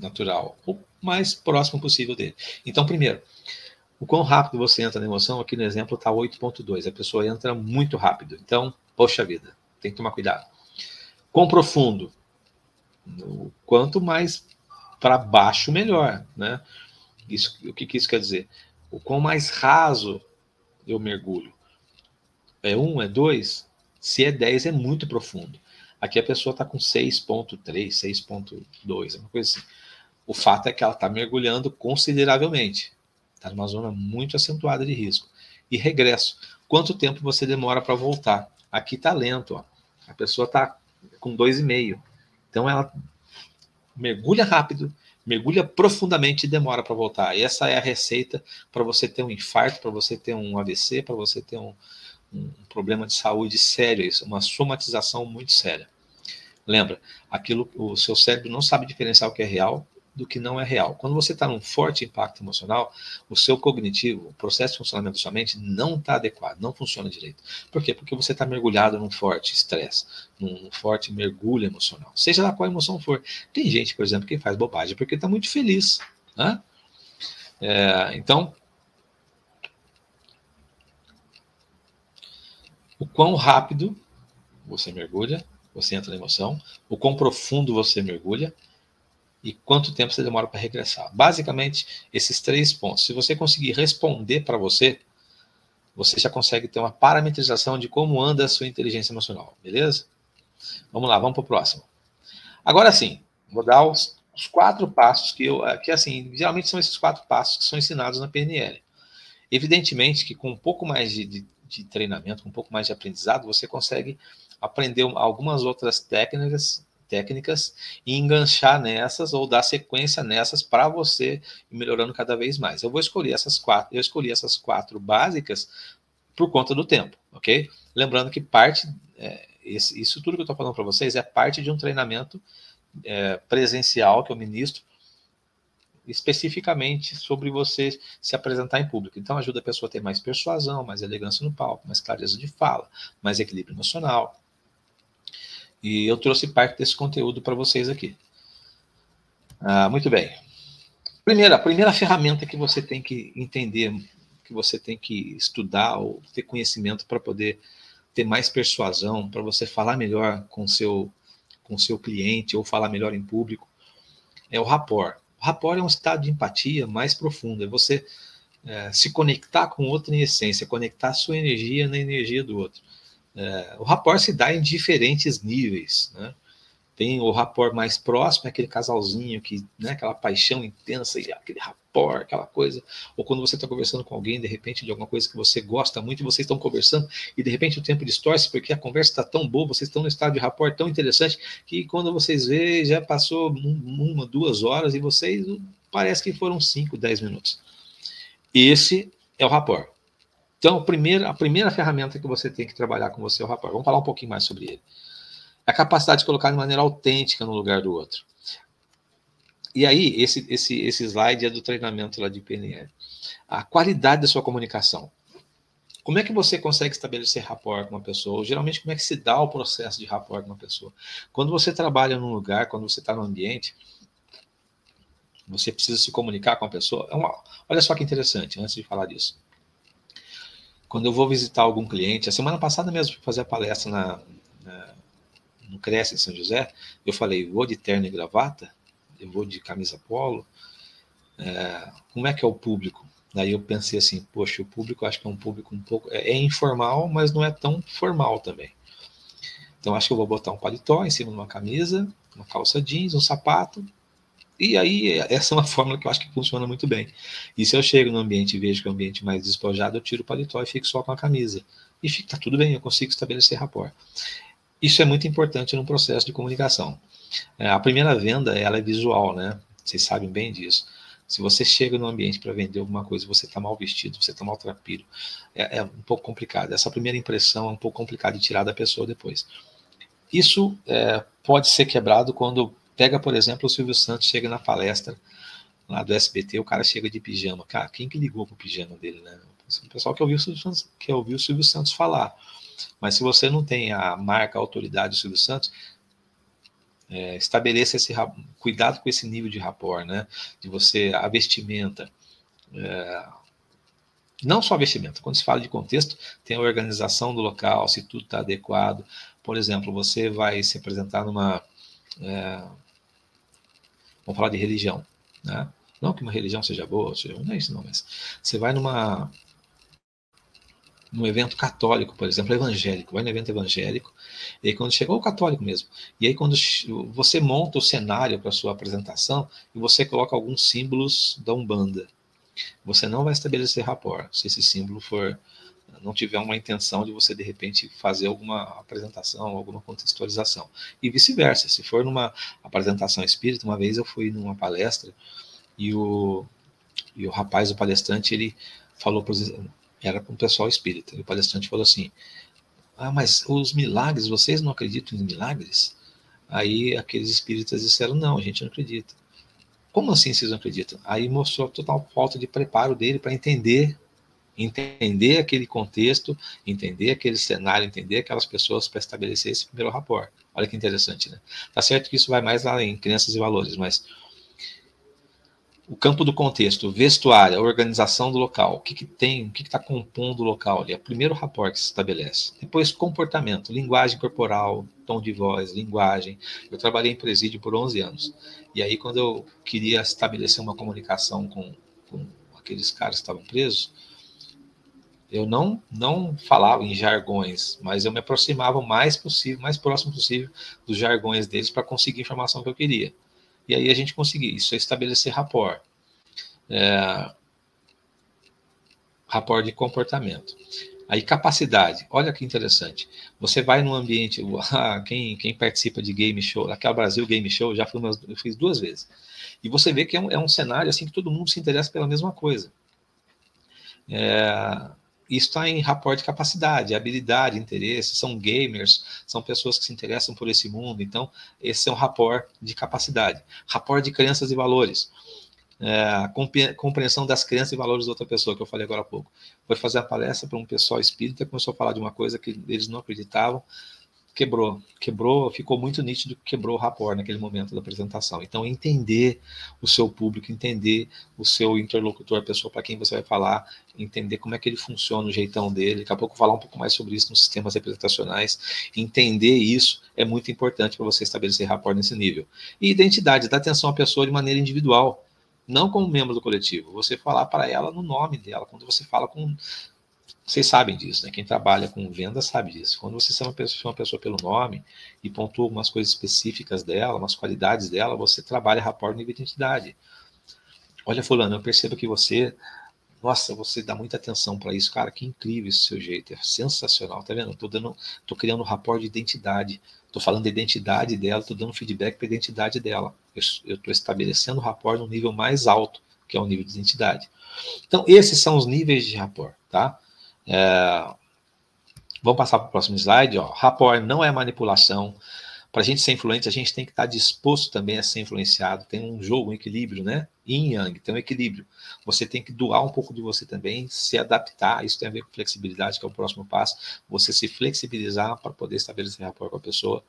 natural, o mais próximo possível dele. Então, primeiro, o quão rápido você entra na emoção, aqui no exemplo está 8.2, a pessoa entra muito rápido. Então, poxa vida, tem que tomar cuidado. Quão profundo? Quanto mais para baixo, melhor, né? Isso, o que, que isso quer dizer? O quão mais raso eu mergulho. É um, é dois? Se é 10, é muito profundo. Aqui a pessoa está com 6.3, 6.2, uma coisa assim. O fato é que ela está mergulhando consideravelmente. Está numa zona muito acentuada de risco. E regresso. Quanto tempo você demora para voltar? Aqui está lento. Ó. A pessoa está com 2,5. Então ela mergulha rápido, mergulha profundamente e demora para voltar. E essa é a receita para você ter um infarto, para você ter um AVC, para você ter um, um problema de saúde sério, isso, uma somatização muito séria. Lembra, aquilo, o seu cérebro não sabe diferenciar o que é real do que não é real. Quando você está num forte impacto emocional, o seu cognitivo, o processo de funcionamento da sua mente não está adequado, não funciona direito. Por quê? Porque você está mergulhado num forte estresse, num forte mergulho emocional, seja lá qual emoção for. Tem gente, por exemplo, que faz bobagem porque está muito feliz. Né? É, então, o quão rápido você mergulha, você entra na emoção, o quão profundo você mergulha, e quanto tempo você demora para regressar. Basicamente, esses três pontos. Se você conseguir responder para você, você já consegue ter uma parametrização de como anda a sua inteligência emocional, beleza? Vamos lá, vamos para o próximo. Agora sim, vou dar os, os, quatro passos que eu. Que assim, geralmente são esses quatro passos que são ensinados na PNL. Evidentemente que com um pouco mais de, de, de treinamento, com um pouco mais de aprendizado, você consegue aprender algumas outras técnicas técnicas e enganchar nessas ou dar sequência nessas para você ir melhorando cada vez mais. Eu vou escolher essas quatro, eu escolhi essas quatro básicas por conta do tempo, ok? Lembrando que parte, é, esse, isso tudo que eu estou falando para vocês é parte de um treinamento é, presencial que eu ministro especificamente sobre você se apresentar em público. Então ajuda a pessoa a ter mais persuasão, mais elegância no palco, mais clareza de fala, mais equilíbrio emocional, e eu trouxe parte desse conteúdo para vocês aqui. Ah, muito bem. Primeira, a primeira ferramenta que você tem que entender, que você tem que estudar ou ter conhecimento para poder ter mais persuasão, para você falar melhor com seu com seu cliente ou falar melhor em público, é o rapport. O rapport é um estado de empatia mais profundo, é você é, se conectar com o outro em essência, conectar sua energia na energia do outro. É, o rapport se dá em diferentes níveis, né? Tem o rapport mais próximo, aquele casalzinho que, né, aquela paixão intensa e aquele rapport, aquela coisa. Ou quando você está conversando com alguém, de repente, de alguma coisa que você gosta muito, e vocês estão conversando, e de repente o tempo distorce, porque a conversa está tão boa, vocês estão no estado de rapport tão interessante, que quando vocês vê, já passou uma, duas horas, e vocês parece que foram cinco, dez minutos. Esse é o rapport. Então, a primeira, ferramenta que você tem que trabalhar com você é o rapport. Vamos falar um pouquinho mais sobre ele a capacidade de colocar de maneira autêntica no lugar do outro. E aí, esse, esse, esse slide é do treinamento lá de PNL. A qualidade da sua comunicação. Como é que você consegue estabelecer rapport com uma pessoa? Ou, geralmente, como é que se dá o processo de rapport com uma pessoa? Quando você trabalha num lugar, quando você está no ambiente, você precisa se comunicar com a pessoa. É uma, olha só que interessante, antes de falar disso. Quando eu vou visitar algum cliente, a semana passada mesmo, fui fazer a palestra na, na no Cresce em São José, eu falei, vou de terno e gravata, eu vou de camisa polo, é, como é que é o público? Daí eu pensei assim, poxa, o público acho que é um público um pouco, é, é informal, mas não é tão formal também. Então acho que eu vou botar um paletó em cima de uma camisa, uma calça jeans, um sapato, e aí, essa é uma <laughs> fórmula que eu acho que funciona muito bem. E se eu chego no ambiente e vejo que é um ambiente mais despojado, eu tiro o paletó e fico só com a camisa. E fica, tá tudo bem, eu consigo estabelecer rapport. Isso é muito importante no processo de comunicação. É, a primeira venda ela é visual, né? Vocês sabem bem disso. Se você chega no ambiente para vender alguma coisa, você está mal vestido, você está mal trapido, é, é, um pouco complicado. Essa primeira impressão é um pouco complicado de tirar da pessoa depois. Isso é, pode ser quebrado quando pega, por exemplo, o Silvio Santos chega na palestra lá do SBT, o cara chega de pijama. Cara, quem que ligou pro pijama dele, né? O pessoal que ouviu o Silvio Santos, que ouviu o Silvio Santos falar. Mas se você não tem a marca, a autoridade do Silvio Santos, é, estabeleça esse cuidado com esse nível de rapport, né? De você, a vestimenta. É, não só a vestimenta, quando se fala de contexto, tem a organização do local, se tudo está adequado. Por exemplo, você vai se apresentar numa. É, vamos falar de religião, né? Não que uma religião seja boa, seja, não é isso não, mas você vai numa num evento católico, por exemplo, evangélico, vai no evento evangélico, e aí quando chegou o católico mesmo, e aí quando você monta o cenário para sua apresentação e você coloca alguns símbolos da Umbanda, você não vai estabelecer rapport se esse símbolo for não tiver uma intenção de você de repente fazer alguma apresentação, alguma contextualização. E vice-versa, se for numa apresentação espírita, uma vez eu fui numa palestra e o, e o rapaz, o palestrante, ele falou era para um pessoal espírita. E o palestrante falou assim: Ah, mas os milagres, vocês não acreditam em milagres? Aí aqueles espíritas disseram: Não, a gente não acredita. Como assim vocês não acreditam? Aí mostrou a total falta de preparo dele para entender entender aquele contexto, entender aquele cenário, entender aquelas pessoas para estabelecer esse primeiro rapport. Olha que interessante, né? Tá certo que isso vai mais lá em crenças e valores, mas o campo do contexto, vestuário, a organização do local, o que, que tem, o que está compondo o local ali, é o primeiro rapport que se estabelece. Depois, comportamento, linguagem corporal, tom de voz, linguagem. Eu trabalhei em presídio por 11 anos. E aí, quando eu queria estabelecer uma comunicação com, com aqueles caras que estavam presos, eu não, não falava em jargões, mas eu me aproximava o mais possível, mais próximo possível dos jargões deles para conseguir a informação que eu queria. E aí a gente conseguir. Isso é estabelecer rapport. É, rapport de comportamento. Aí, capacidade. Olha que interessante. Você vai num ambiente. <laughs> Ah, quem, quem participa de game show, aquela Brasil Game Show, já fui umas, eu fiz duas vezes. E você vê que é um, é um cenário assim que todo mundo se interessa pela mesma coisa. É, isso está em rapport de capacidade, habilidade, interesse, são gamers, são pessoas que se interessam por esse mundo, então esse é um rapport de capacidade. Rapport de crenças e valores. É, compreensão das crenças e valores da outra pessoa, que eu falei agora há pouco. Foi fazer a palestra para um pessoal espírita, começou a falar de uma coisa que eles não acreditavam, quebrou, quebrou, ficou muito nítido que quebrou o rapport naquele momento da apresentação. Então, entender o seu público, entender o seu interlocutor, a pessoa para quem você vai falar, entender como é que ele funciona, o jeitão dele. Daqui a pouco falar um pouco mais sobre isso nos sistemas representacionais. Entender isso é muito importante para você estabelecer rapport nesse nível. E identidade, dar atenção à pessoa de maneira individual, não como membro do coletivo. Você falar para ela no nome dela, quando você fala com Vocês sabem disso, né? Quem trabalha com venda sabe disso. Quando você chama uma pessoa, pelo nome e pontua algumas coisas específicas dela, umas qualidades dela, você trabalha rapport nível de identidade. Olha, fulano, eu percebo que você nossa, você dá muita atenção para isso, cara, que incrível esse seu jeito, é sensacional, tá vendo? Tô dando, tô criando um rapport de identidade, tô falando da identidade dela, tô dando feedback para identidade dela. Eu estou estabelecendo o rapport no nível mais alto, que é o nível de identidade. Então, esses são os níveis de rapport, tá? É, vamos passar para o próximo slide. Ó. Rapport não é manipulação. Para a gente ser influente, a gente tem que estar disposto também a ser influenciado. Tem um jogo, um equilíbrio, né? Yin Yang, tem um equilíbrio. Você tem que doar um pouco de você também, se adaptar. Isso tem a ver com flexibilidade, que é o próximo passo. Você se flexibilizar para poder estabelecer rapport com a pessoa.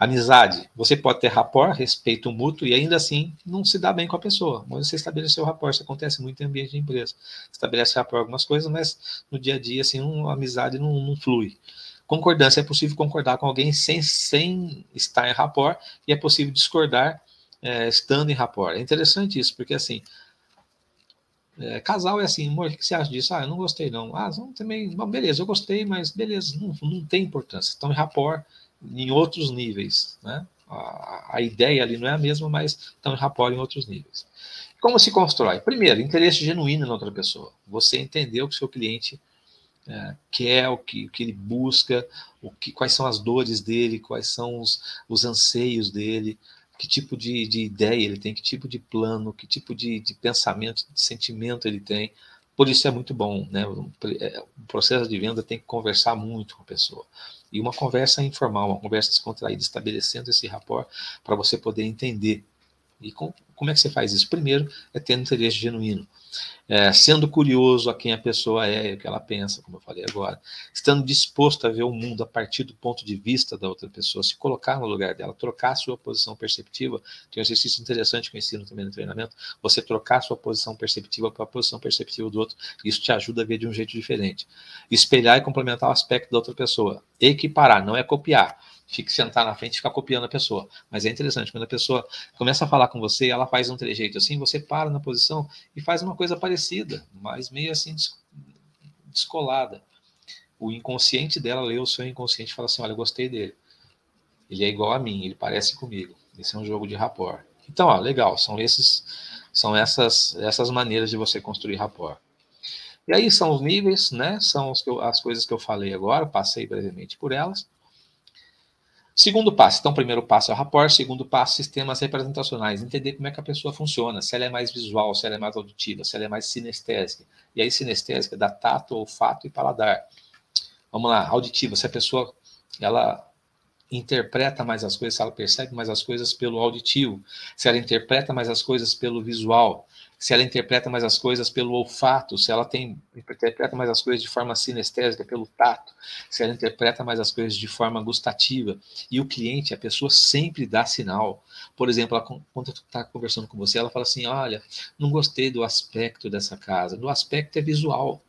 Amizade. Você pode ter rapport, respeito mútuo e ainda assim não se dá bem com a pessoa. Mas você estabeleceu rapport, isso acontece muito em ambiente de empresa. Estabelece rapport algumas coisas, mas no dia a dia, assim, uma amizade não, não flui. Concordância, é possível concordar com alguém sem, sem estar em rapport e é possível discordar é, estando em rapport. É interessante isso, porque assim, é, casal é assim, amor, o que você acha disso? Ah, eu não gostei não. Ah, não, também, bom, beleza, eu gostei, mas beleza, não, não tem importância. Estão em rapport, em outros níveis. Né? A, a, ideia ali não é a mesma, mas estão em rapport em outros níveis. Como se constrói? Primeiro, interesse genuíno na outra pessoa. Você entendeu que o seu cliente é, quer, o que, o que ele busca, o que, quais são as dores dele, quais são os, os anseios dele, que tipo de, de ideia ele tem, que tipo de plano, que tipo de, de pensamento, de sentimento ele tem. Por isso é muito bom, né? O é, processo de venda tem que conversar muito com a pessoa. E uma conversa informal, uma conversa descontraída, estabelecendo esse rapport para você poder entender. E com, como é que você faz isso? Primeiro, é tendo interesse genuíno é, sendo curioso a quem a pessoa é e o que ela pensa, como eu falei agora, estando disposto a ver o mundo a partir do ponto de vista da outra pessoa, se colocar no lugar dela, trocar sua posição perceptiva, tem um exercício interessante que eu ensino também no treinamento, você trocar sua posição perceptiva para a posição perceptiva do outro, isso te ajuda a ver de um jeito diferente. Espelhar e complementar o aspecto da outra pessoa. Equiparar, não é copiar fique sentar na frente e ficar copiando a pessoa. Mas é interessante, quando a pessoa começa a falar com você, ela faz um trejeito assim, você para na posição e faz uma coisa parecida, mas meio assim descolada. O inconsciente dela lê o seu inconsciente e fala assim: olha, eu gostei dele. Ele é igual a mim, ele parece comigo. Esse é um jogo de rapport. Então, ó, legal, são esses são essas essas maneiras de você construir rapport. E aí são os níveis, né? São as coisas que eu falei agora, passei brevemente por elas. Segundo passo, então, primeiro passo é o rapport, segundo passo, sistemas representacionais, entender como é que a pessoa funciona, se ela é mais visual, se ela é mais auditiva, se ela é mais sinestésica. E aí, sinestésica dá tato, olfato e paladar. Vamos lá, auditiva, se a pessoa ela interpreta mais as coisas, se ela percebe mais as coisas pelo auditivo, se ela interpreta mais as coisas pelo visual, se ela interpreta mais as coisas pelo olfato, se ela tem, interpreta mais as coisas de forma sinestésica, pelo tato, se ela interpreta mais as coisas de forma gustativa. E o cliente, a pessoa sempre dá sinal. Por exemplo, ela, quando está conversando com você, ela fala assim: Olha, não gostei do aspecto dessa casa. Do aspecto é visual.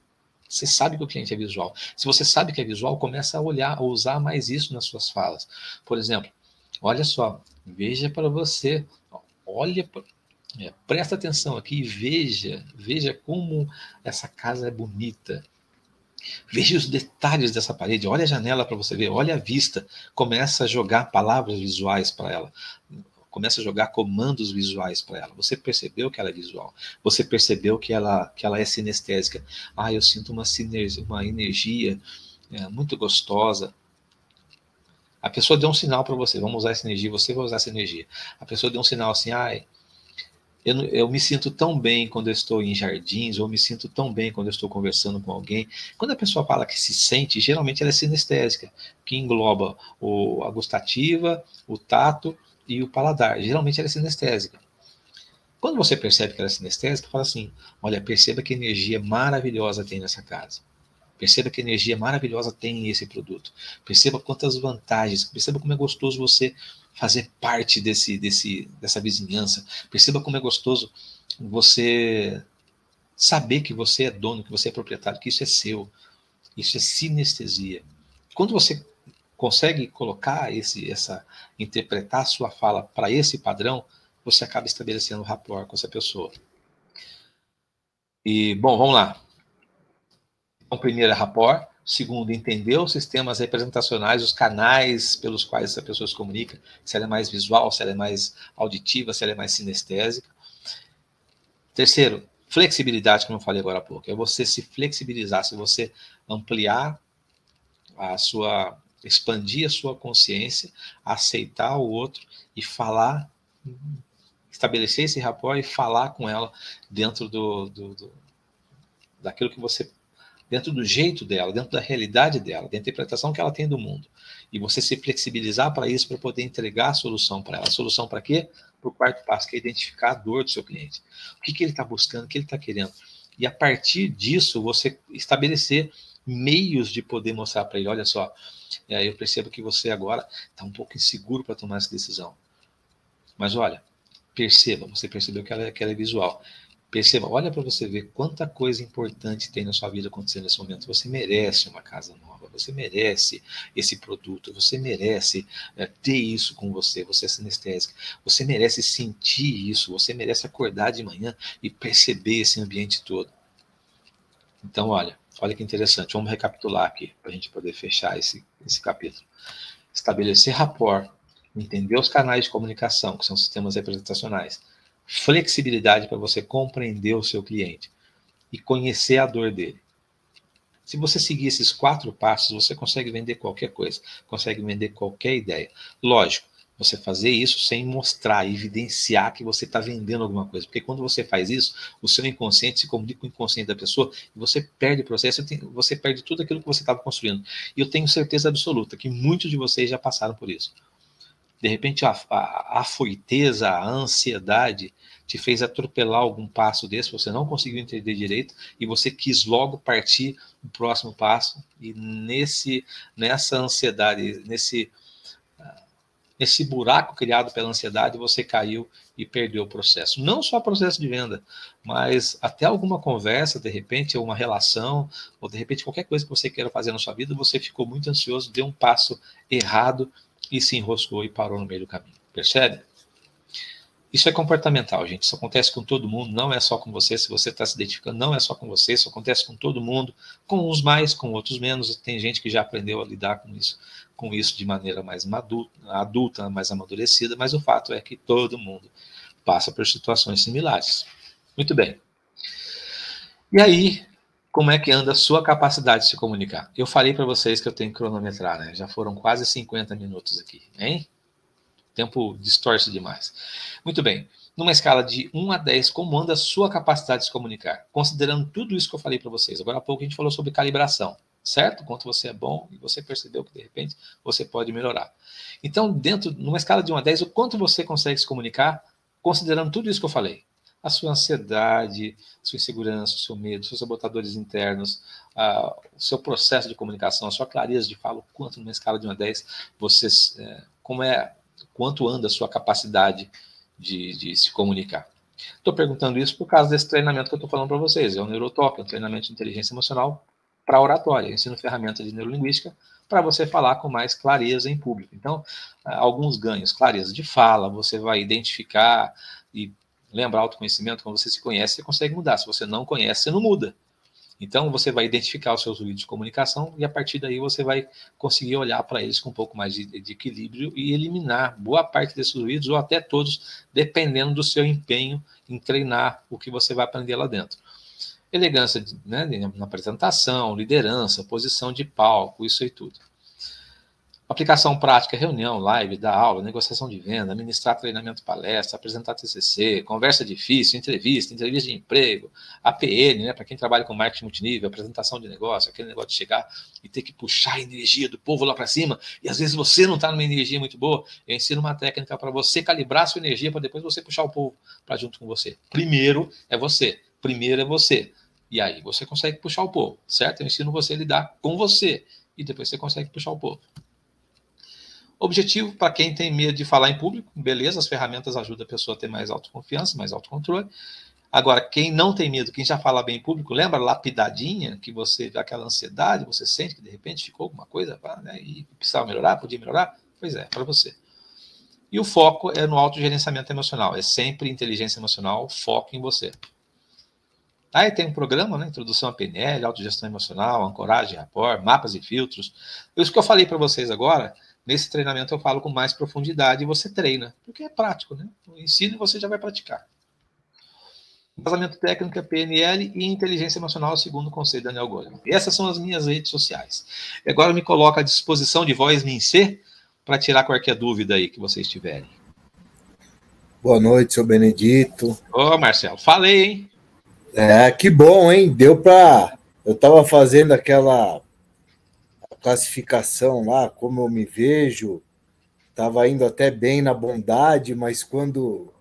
Você sabe que o cliente é visual. Se você sabe que é visual, começa a olhar, a usar mais isso nas suas falas. Por exemplo, olha só, veja para você, olha é, presta atenção aqui e veja, veja como essa casa é bonita. Veja os detalhes dessa parede, olha a janela para você ver, olha a vista. Começa a jogar palavras visuais para ela. Começa a jogar comandos visuais para ela. Você percebeu que ela é visual. Você percebeu que ela, que ela é sinestésica. Ah, eu sinto uma, sinergia, uma energia é, muito gostosa. A pessoa deu um sinal para você. Vamos usar essa energia. Você vai usar essa energia. A pessoa deu um sinal assim. Ah, eu, eu, me sinto tão bem quando eu estou em jardins, ou me sinto tão bem quando eu estou conversando com alguém. Quando a pessoa fala que se sente, geralmente ela é sinestésica, que engloba o, a gustativa, o tato e o paladar. Geralmente ela é sinestésica. Quando você percebe que ela é sinestésica, fala assim: olha, perceba que energia maravilhosa tem nessa casa. Perceba que energia maravilhosa tem esse produto. Perceba quantas vantagens. Perceba como é gostoso você fazer parte desse, desse, dessa vizinhança. Perceba como é gostoso você saber que você é dono, que você é proprietário, que isso é seu. Isso é sinestesia. Quando você consegue colocar esse, essa, interpretar sua fala para esse padrão, você acaba estabelecendo um rapport com essa pessoa. E, bom, vamos lá. primeiro é rapport, segundo, entender os sistemas representacionais, os canais pelos quais essa pessoa se comunica, se ela é mais visual, se ela é mais auditiva, se ela é mais sinestésica. Terceiro, flexibilidade, como eu falei agora há pouco, é você se flexibilizar, se você ampliar a sua, expandir a sua consciência, aceitar o outro e falar, estabelecer esse rapport e falar com ela dentro do, do, do daquilo que você dentro do jeito dela, dentro da realidade dela, da interpretação que ela tem do mundo. E você se flexibilizar para isso, para poder entregar a solução para ela. A solução para quê? Para o quarto passo, que é identificar a dor do seu cliente. O que, que ele está buscando, o que ele está querendo. E a partir disso, você estabelecer meios de poder mostrar para ele: olha só, é, eu percebo que você agora está um pouco inseguro para tomar essa decisão. Mas olha, perceba, você percebeu que ela, é, que ela é visual. Perceba, olha para você ver quanta coisa importante tem na sua vida acontecendo nesse momento. Você merece uma casa nova, você merece esse produto, você merece é, ter isso com você, você é sinestésica, você merece sentir isso, você merece acordar de manhã e perceber esse ambiente todo. Então, olha, olha que interessante, vamos recapitular aqui para a gente poder fechar esse, esse capítulo. Estabelecer rapport, entender os canais de comunicação, que são sistemas representacionais flexibilidade para você compreender o seu cliente e conhecer a dor dele. Se você seguir esses quatro passos, você consegue vender qualquer coisa, consegue vender qualquer ideia. Lógico, você fazer isso sem mostrar, evidenciar que você está vendendo alguma coisa. Porque quando você faz isso, o seu inconsciente se comunica com o inconsciente da pessoa e você perde o processo, você perde tudo aquilo que você estava construindo. E eu tenho certeza absoluta que muitos de vocês já passaram por isso. De repente, a, a, a foiteza, a ansiedade te fez atropelar algum passo desse, você não conseguiu entender direito e você quis logo partir o próximo passo e nesse nessa ansiedade, nesse nesse buraco criado pela ansiedade, você caiu e perdeu o processo. Não só o processo de venda, mas até alguma conversa, de repente, uma relação, ou de repente qualquer coisa que você queira fazer na sua vida, você ficou muito ansioso, deu um passo errado e se enroscou e parou no meio do caminho. Percebe? Isso é comportamental, gente. Isso acontece com todo mundo, não é só com você. Se você está se identificando, não é só com você. Isso acontece com todo mundo, com uns mais, com outros menos. Tem gente que já aprendeu a lidar com isso, com isso de maneira mais adulta, adulta mais amadurecida. Mas o fato é que todo mundo passa por situações similares. Muito bem. E aí, como é que anda a sua capacidade de se comunicar. Eu falei para vocês que eu tenho que cronometrar, né? Já foram quase 50 minutos aqui, hein? O tempo distorce demais. Muito bem. Numa escala de 1 a 10, como anda a sua capacidade de se comunicar? Considerando tudo isso que eu falei para vocês. Agora há pouco a gente falou sobre calibração, certo? Quanto você é bom e você percebeu que de repente você pode melhorar. Então, dentro, numa escala de 1 a 10, o quanto você consegue se comunicar considerando tudo isso que eu falei? a sua ansiedade, a sua insegurança, o seu medo, os seus sabotadores internos, o seu processo de comunicação, a sua clareza de fala, o quanto numa escala de 1 a 10, você, é, como é, quanto anda a sua capacidade de, de se comunicar. Estou perguntando isso por causa desse treinamento que eu estou falando para vocês. É o Neurotalk, é um treinamento de inteligência emocional para oratória. Ensino ferramentas de neurolinguística para você falar com mais clareza em público. Então, alguns ganhos, clareza de fala, você vai identificar e Lembra autoconhecimento? Quando você se conhece, você consegue mudar. Se você não conhece, você não muda. Então, você vai identificar os seus ruídos de comunicação e, a partir daí, você vai conseguir olhar para eles com um pouco mais de, de, equilíbrio e eliminar boa parte desses ruídos, ou até todos, dependendo do seu empenho em treinar o que você vai aprender lá dentro. Elegância né, na apresentação, liderança, posição de palco, isso aí tudo. Aplicação prática, reunião, live, dar aula, negociação de venda, ministrar treinamento, palestra, apresentar TCC, conversa difícil, entrevista, entrevista de emprego, APN, né, para quem trabalha com marketing multinível, apresentação de negócio, aquele negócio de chegar e ter que puxar a energia do povo lá para cima, e às vezes você não está numa energia muito boa, eu ensino uma técnica para você calibrar sua energia para depois você puxar o povo para junto com você. Primeiro é você, primeiro é você. E aí você consegue puxar o povo, certo? Eu ensino você a lidar com você e depois você consegue puxar o povo. Objetivo para quem tem medo de falar em público, beleza, as ferramentas ajudam a pessoa a ter mais autoconfiança, mais autocontrole. Agora, quem não tem medo, quem já fala bem em público, lembra lapidadinha que você, aquela ansiedade, você sente que de repente ficou alguma coisa né, e precisava melhorar, podia melhorar? Pois é, para você. E o foco é no autogerenciamento emocional, é sempre inteligência emocional, foco em você. Aí tem um programa, né? Introdução à PNL, autogestão emocional, ancoragem, rapport, mapas e filtros. Isso que eu falei para vocês agora, nesse treinamento eu falo com mais profundidade e você treina, porque é prático, né? O ensino você já vai praticar. Embasamento técnico é PNL e inteligência emocional, segundo o conselho Daniel Goleman. Essas são as minhas redes sociais. E agora me coloco à disposição de voz C para tirar qualquer dúvida aí que vocês tiverem. Boa noite, seu Benedito. Ô, Marcelo, falei, hein? É, que bom, hein? Deu para. Eu estava fazendo aquela classificação lá, como eu me vejo, estava indo até bem na bondade, mas quando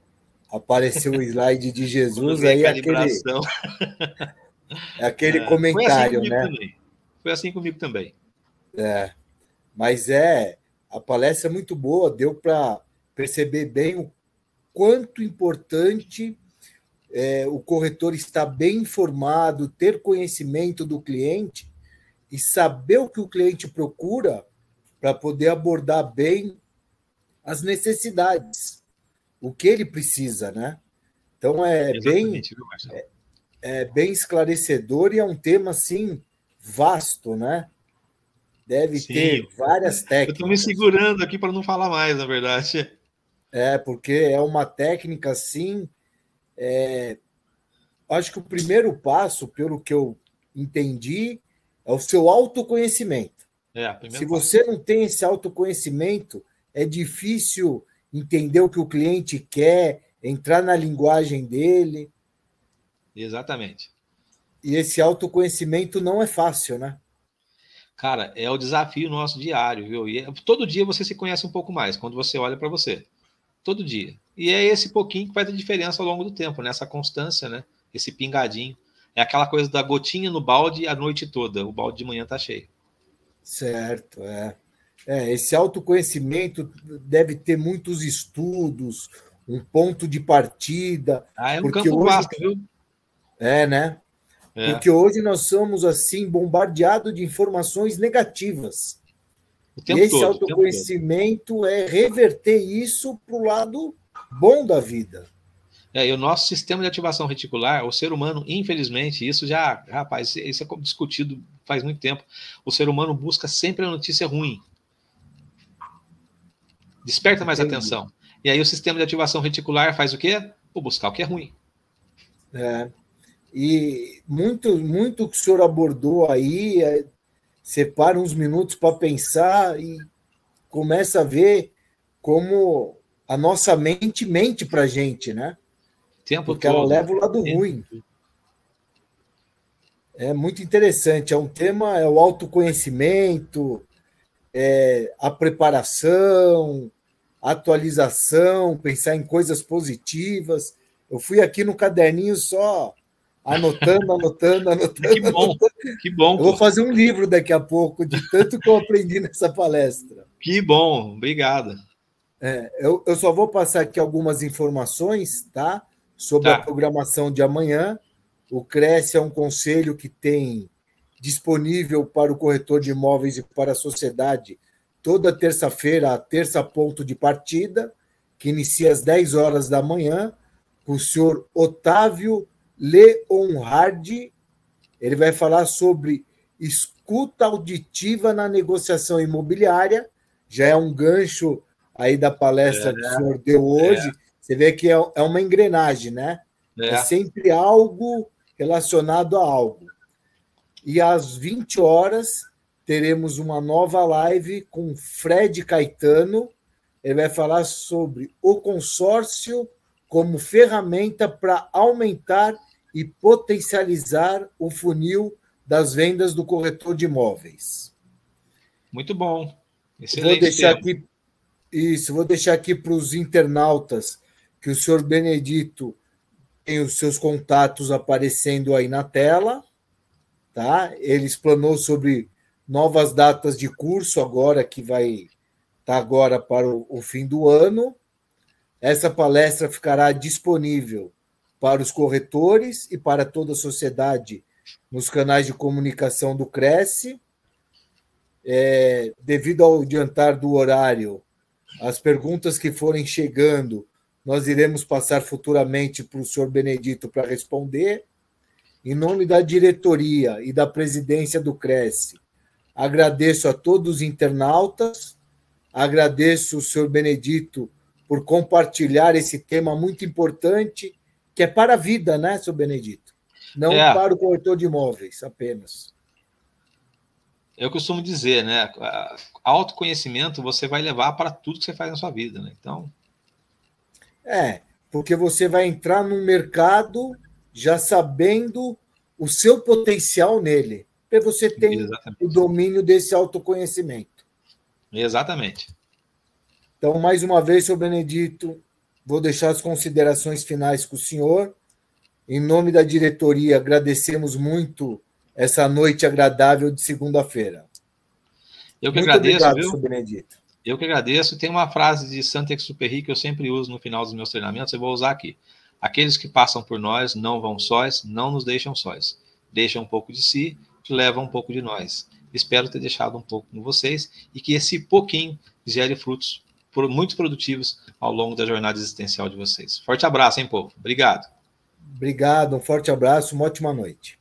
apareceu o slide de <laughs> Jesus, aí aquele, <laughs> aquele é, comentário, foi assim né? Também. Foi assim comigo também. É, mas é, a palestra é muito boa, deu para perceber bem o quanto importante é, o corretor estar bem informado, ter conhecimento do cliente e saber o que o cliente procura para poder abordar bem as necessidades, o que ele precisa, né? Então é bem é, é, bem esclarecedor e é um tema assim vasto, né? Deve Sim. ter várias técnicas. Eu estou me segurando aqui para não falar mais, na verdade. É, porque é uma técnica assim é, acho que o primeiro passo, pelo que eu entendi, é o seu autoconhecimento. É, Se você passo. não tem esse autoconhecimento, é difícil entender o que o cliente quer, entrar na linguagem dele. Exatamente. E esse autoconhecimento não é fácil, né? Cara, é o desafio nosso diário, viu? E é, todo dia você se conhece um pouco mais quando você olha para você. Todo dia. E é esse pouquinho que faz a diferença ao longo do tempo, nessa né? constância, né? Esse pingadinho. É aquela coisa da gotinha no balde a noite toda. O balde de manhã tá cheio. Certo, é. É, esse autoconhecimento deve ter muitos estudos, um ponto de partida. Ah, é no campo hoje... vasto, viu? É, né? É. Porque hoje nós somos assim bombardeados de informações negativas. e esse todo, autoconhecimento é reverter isso para o lado bom da vida. É, e o nosso sistema de ativação reticular, o ser humano, infelizmente, isso já, rapaz, isso é discutido faz muito tempo. O ser humano busca sempre a notícia ruim. Desperta mais Entendi. atenção. E aí o sistema de ativação reticular faz o quê? Vou buscar o que é ruim. É. E muito, muito que o senhor abordou aí, é, separa uns minutos para pensar e começa a ver como a nossa mente mente para gente, né? Tempo Porque todo. ela leva o lado Tempo. ruim. É muito interessante. É um tema, é o autoconhecimento, é a preparação, a atualização, pensar em coisas positivas. Eu fui aqui no caderninho só anotando, <laughs> anotando, anotando. Que bom, anotando. que bom. Eu vou fazer um livro daqui a pouco de tanto que eu aprendi nessa palestra. Que bom, obrigado. É, eu, eu só vou passar aqui algumas informações, tá? Sobre tá. a programação de amanhã. O Cresce é um conselho que tem disponível para o corretor de imóveis e para a sociedade toda terça-feira, a terça ponto de partida, que inicia às 10 horas da manhã, com o senhor Otávio Leonhardi. Ele vai falar sobre escuta auditiva na negociação imobiliária. Já é um gancho aí da palestra é, que o senhor deu hoje, é. Você vê que é, é uma engrenagem, né? É. é sempre algo relacionado a algo. E às 20 horas teremos uma nova live com Fred Caetano. Ele vai falar sobre o consórcio como ferramenta para aumentar e potencializar o funil das vendas do corretor de imóveis. Muito bom. Excelente Vou deixar tempo. aqui isso, vou deixar aqui para os internautas que o senhor Benedito tem os seus contatos aparecendo aí na tela, tá? Ele explanou sobre novas datas de curso agora que vai tá agora para o, o fim do ano. Essa palestra ficará disponível para os corretores e para toda a sociedade nos canais de comunicação do Cresce. É, devido ao adiantar do horário, as perguntas que forem chegando, nós iremos passar futuramente para o senhor Benedito para responder. em nome da diretoria e da presidência do Cresce, agradeço a todos os internautas, agradeço o senhor Benedito por compartilhar esse tema muito importante, que é para a vida, né, senhor Benedito? Não é. para o corretor de imóveis apenas. Eu costumo dizer, né? Autoconhecimento você vai levar para tudo que você faz na sua vida, né? Então. É, porque você vai entrar no mercado já sabendo o seu potencial nele. Porque você tem Exatamente. o domínio desse autoconhecimento. Exatamente. Então, mais uma vez, senhor Benedito, vou deixar as considerações finais com o senhor. Em nome da diretoria, agradecemos muito essa noite agradável de segunda-feira. Eu que muito agradeço, obrigado, viu? Senhor Benedito. Eu que agradeço. Tem uma frase de Saint-Exupéry que eu sempre uso no final dos meus treinamentos, eu vou usar aqui. Aqueles que passam por nós não vão sós, não nos deixam sós. Deixam um pouco de si, levam um pouco de nós. Espero ter deixado um pouco com vocês e que esse pouquinho gere frutos muito produtivos ao longo da jornada existencial de vocês. Forte abraço, hein, povo? Obrigado. Obrigado, um forte abraço, uma ótima noite.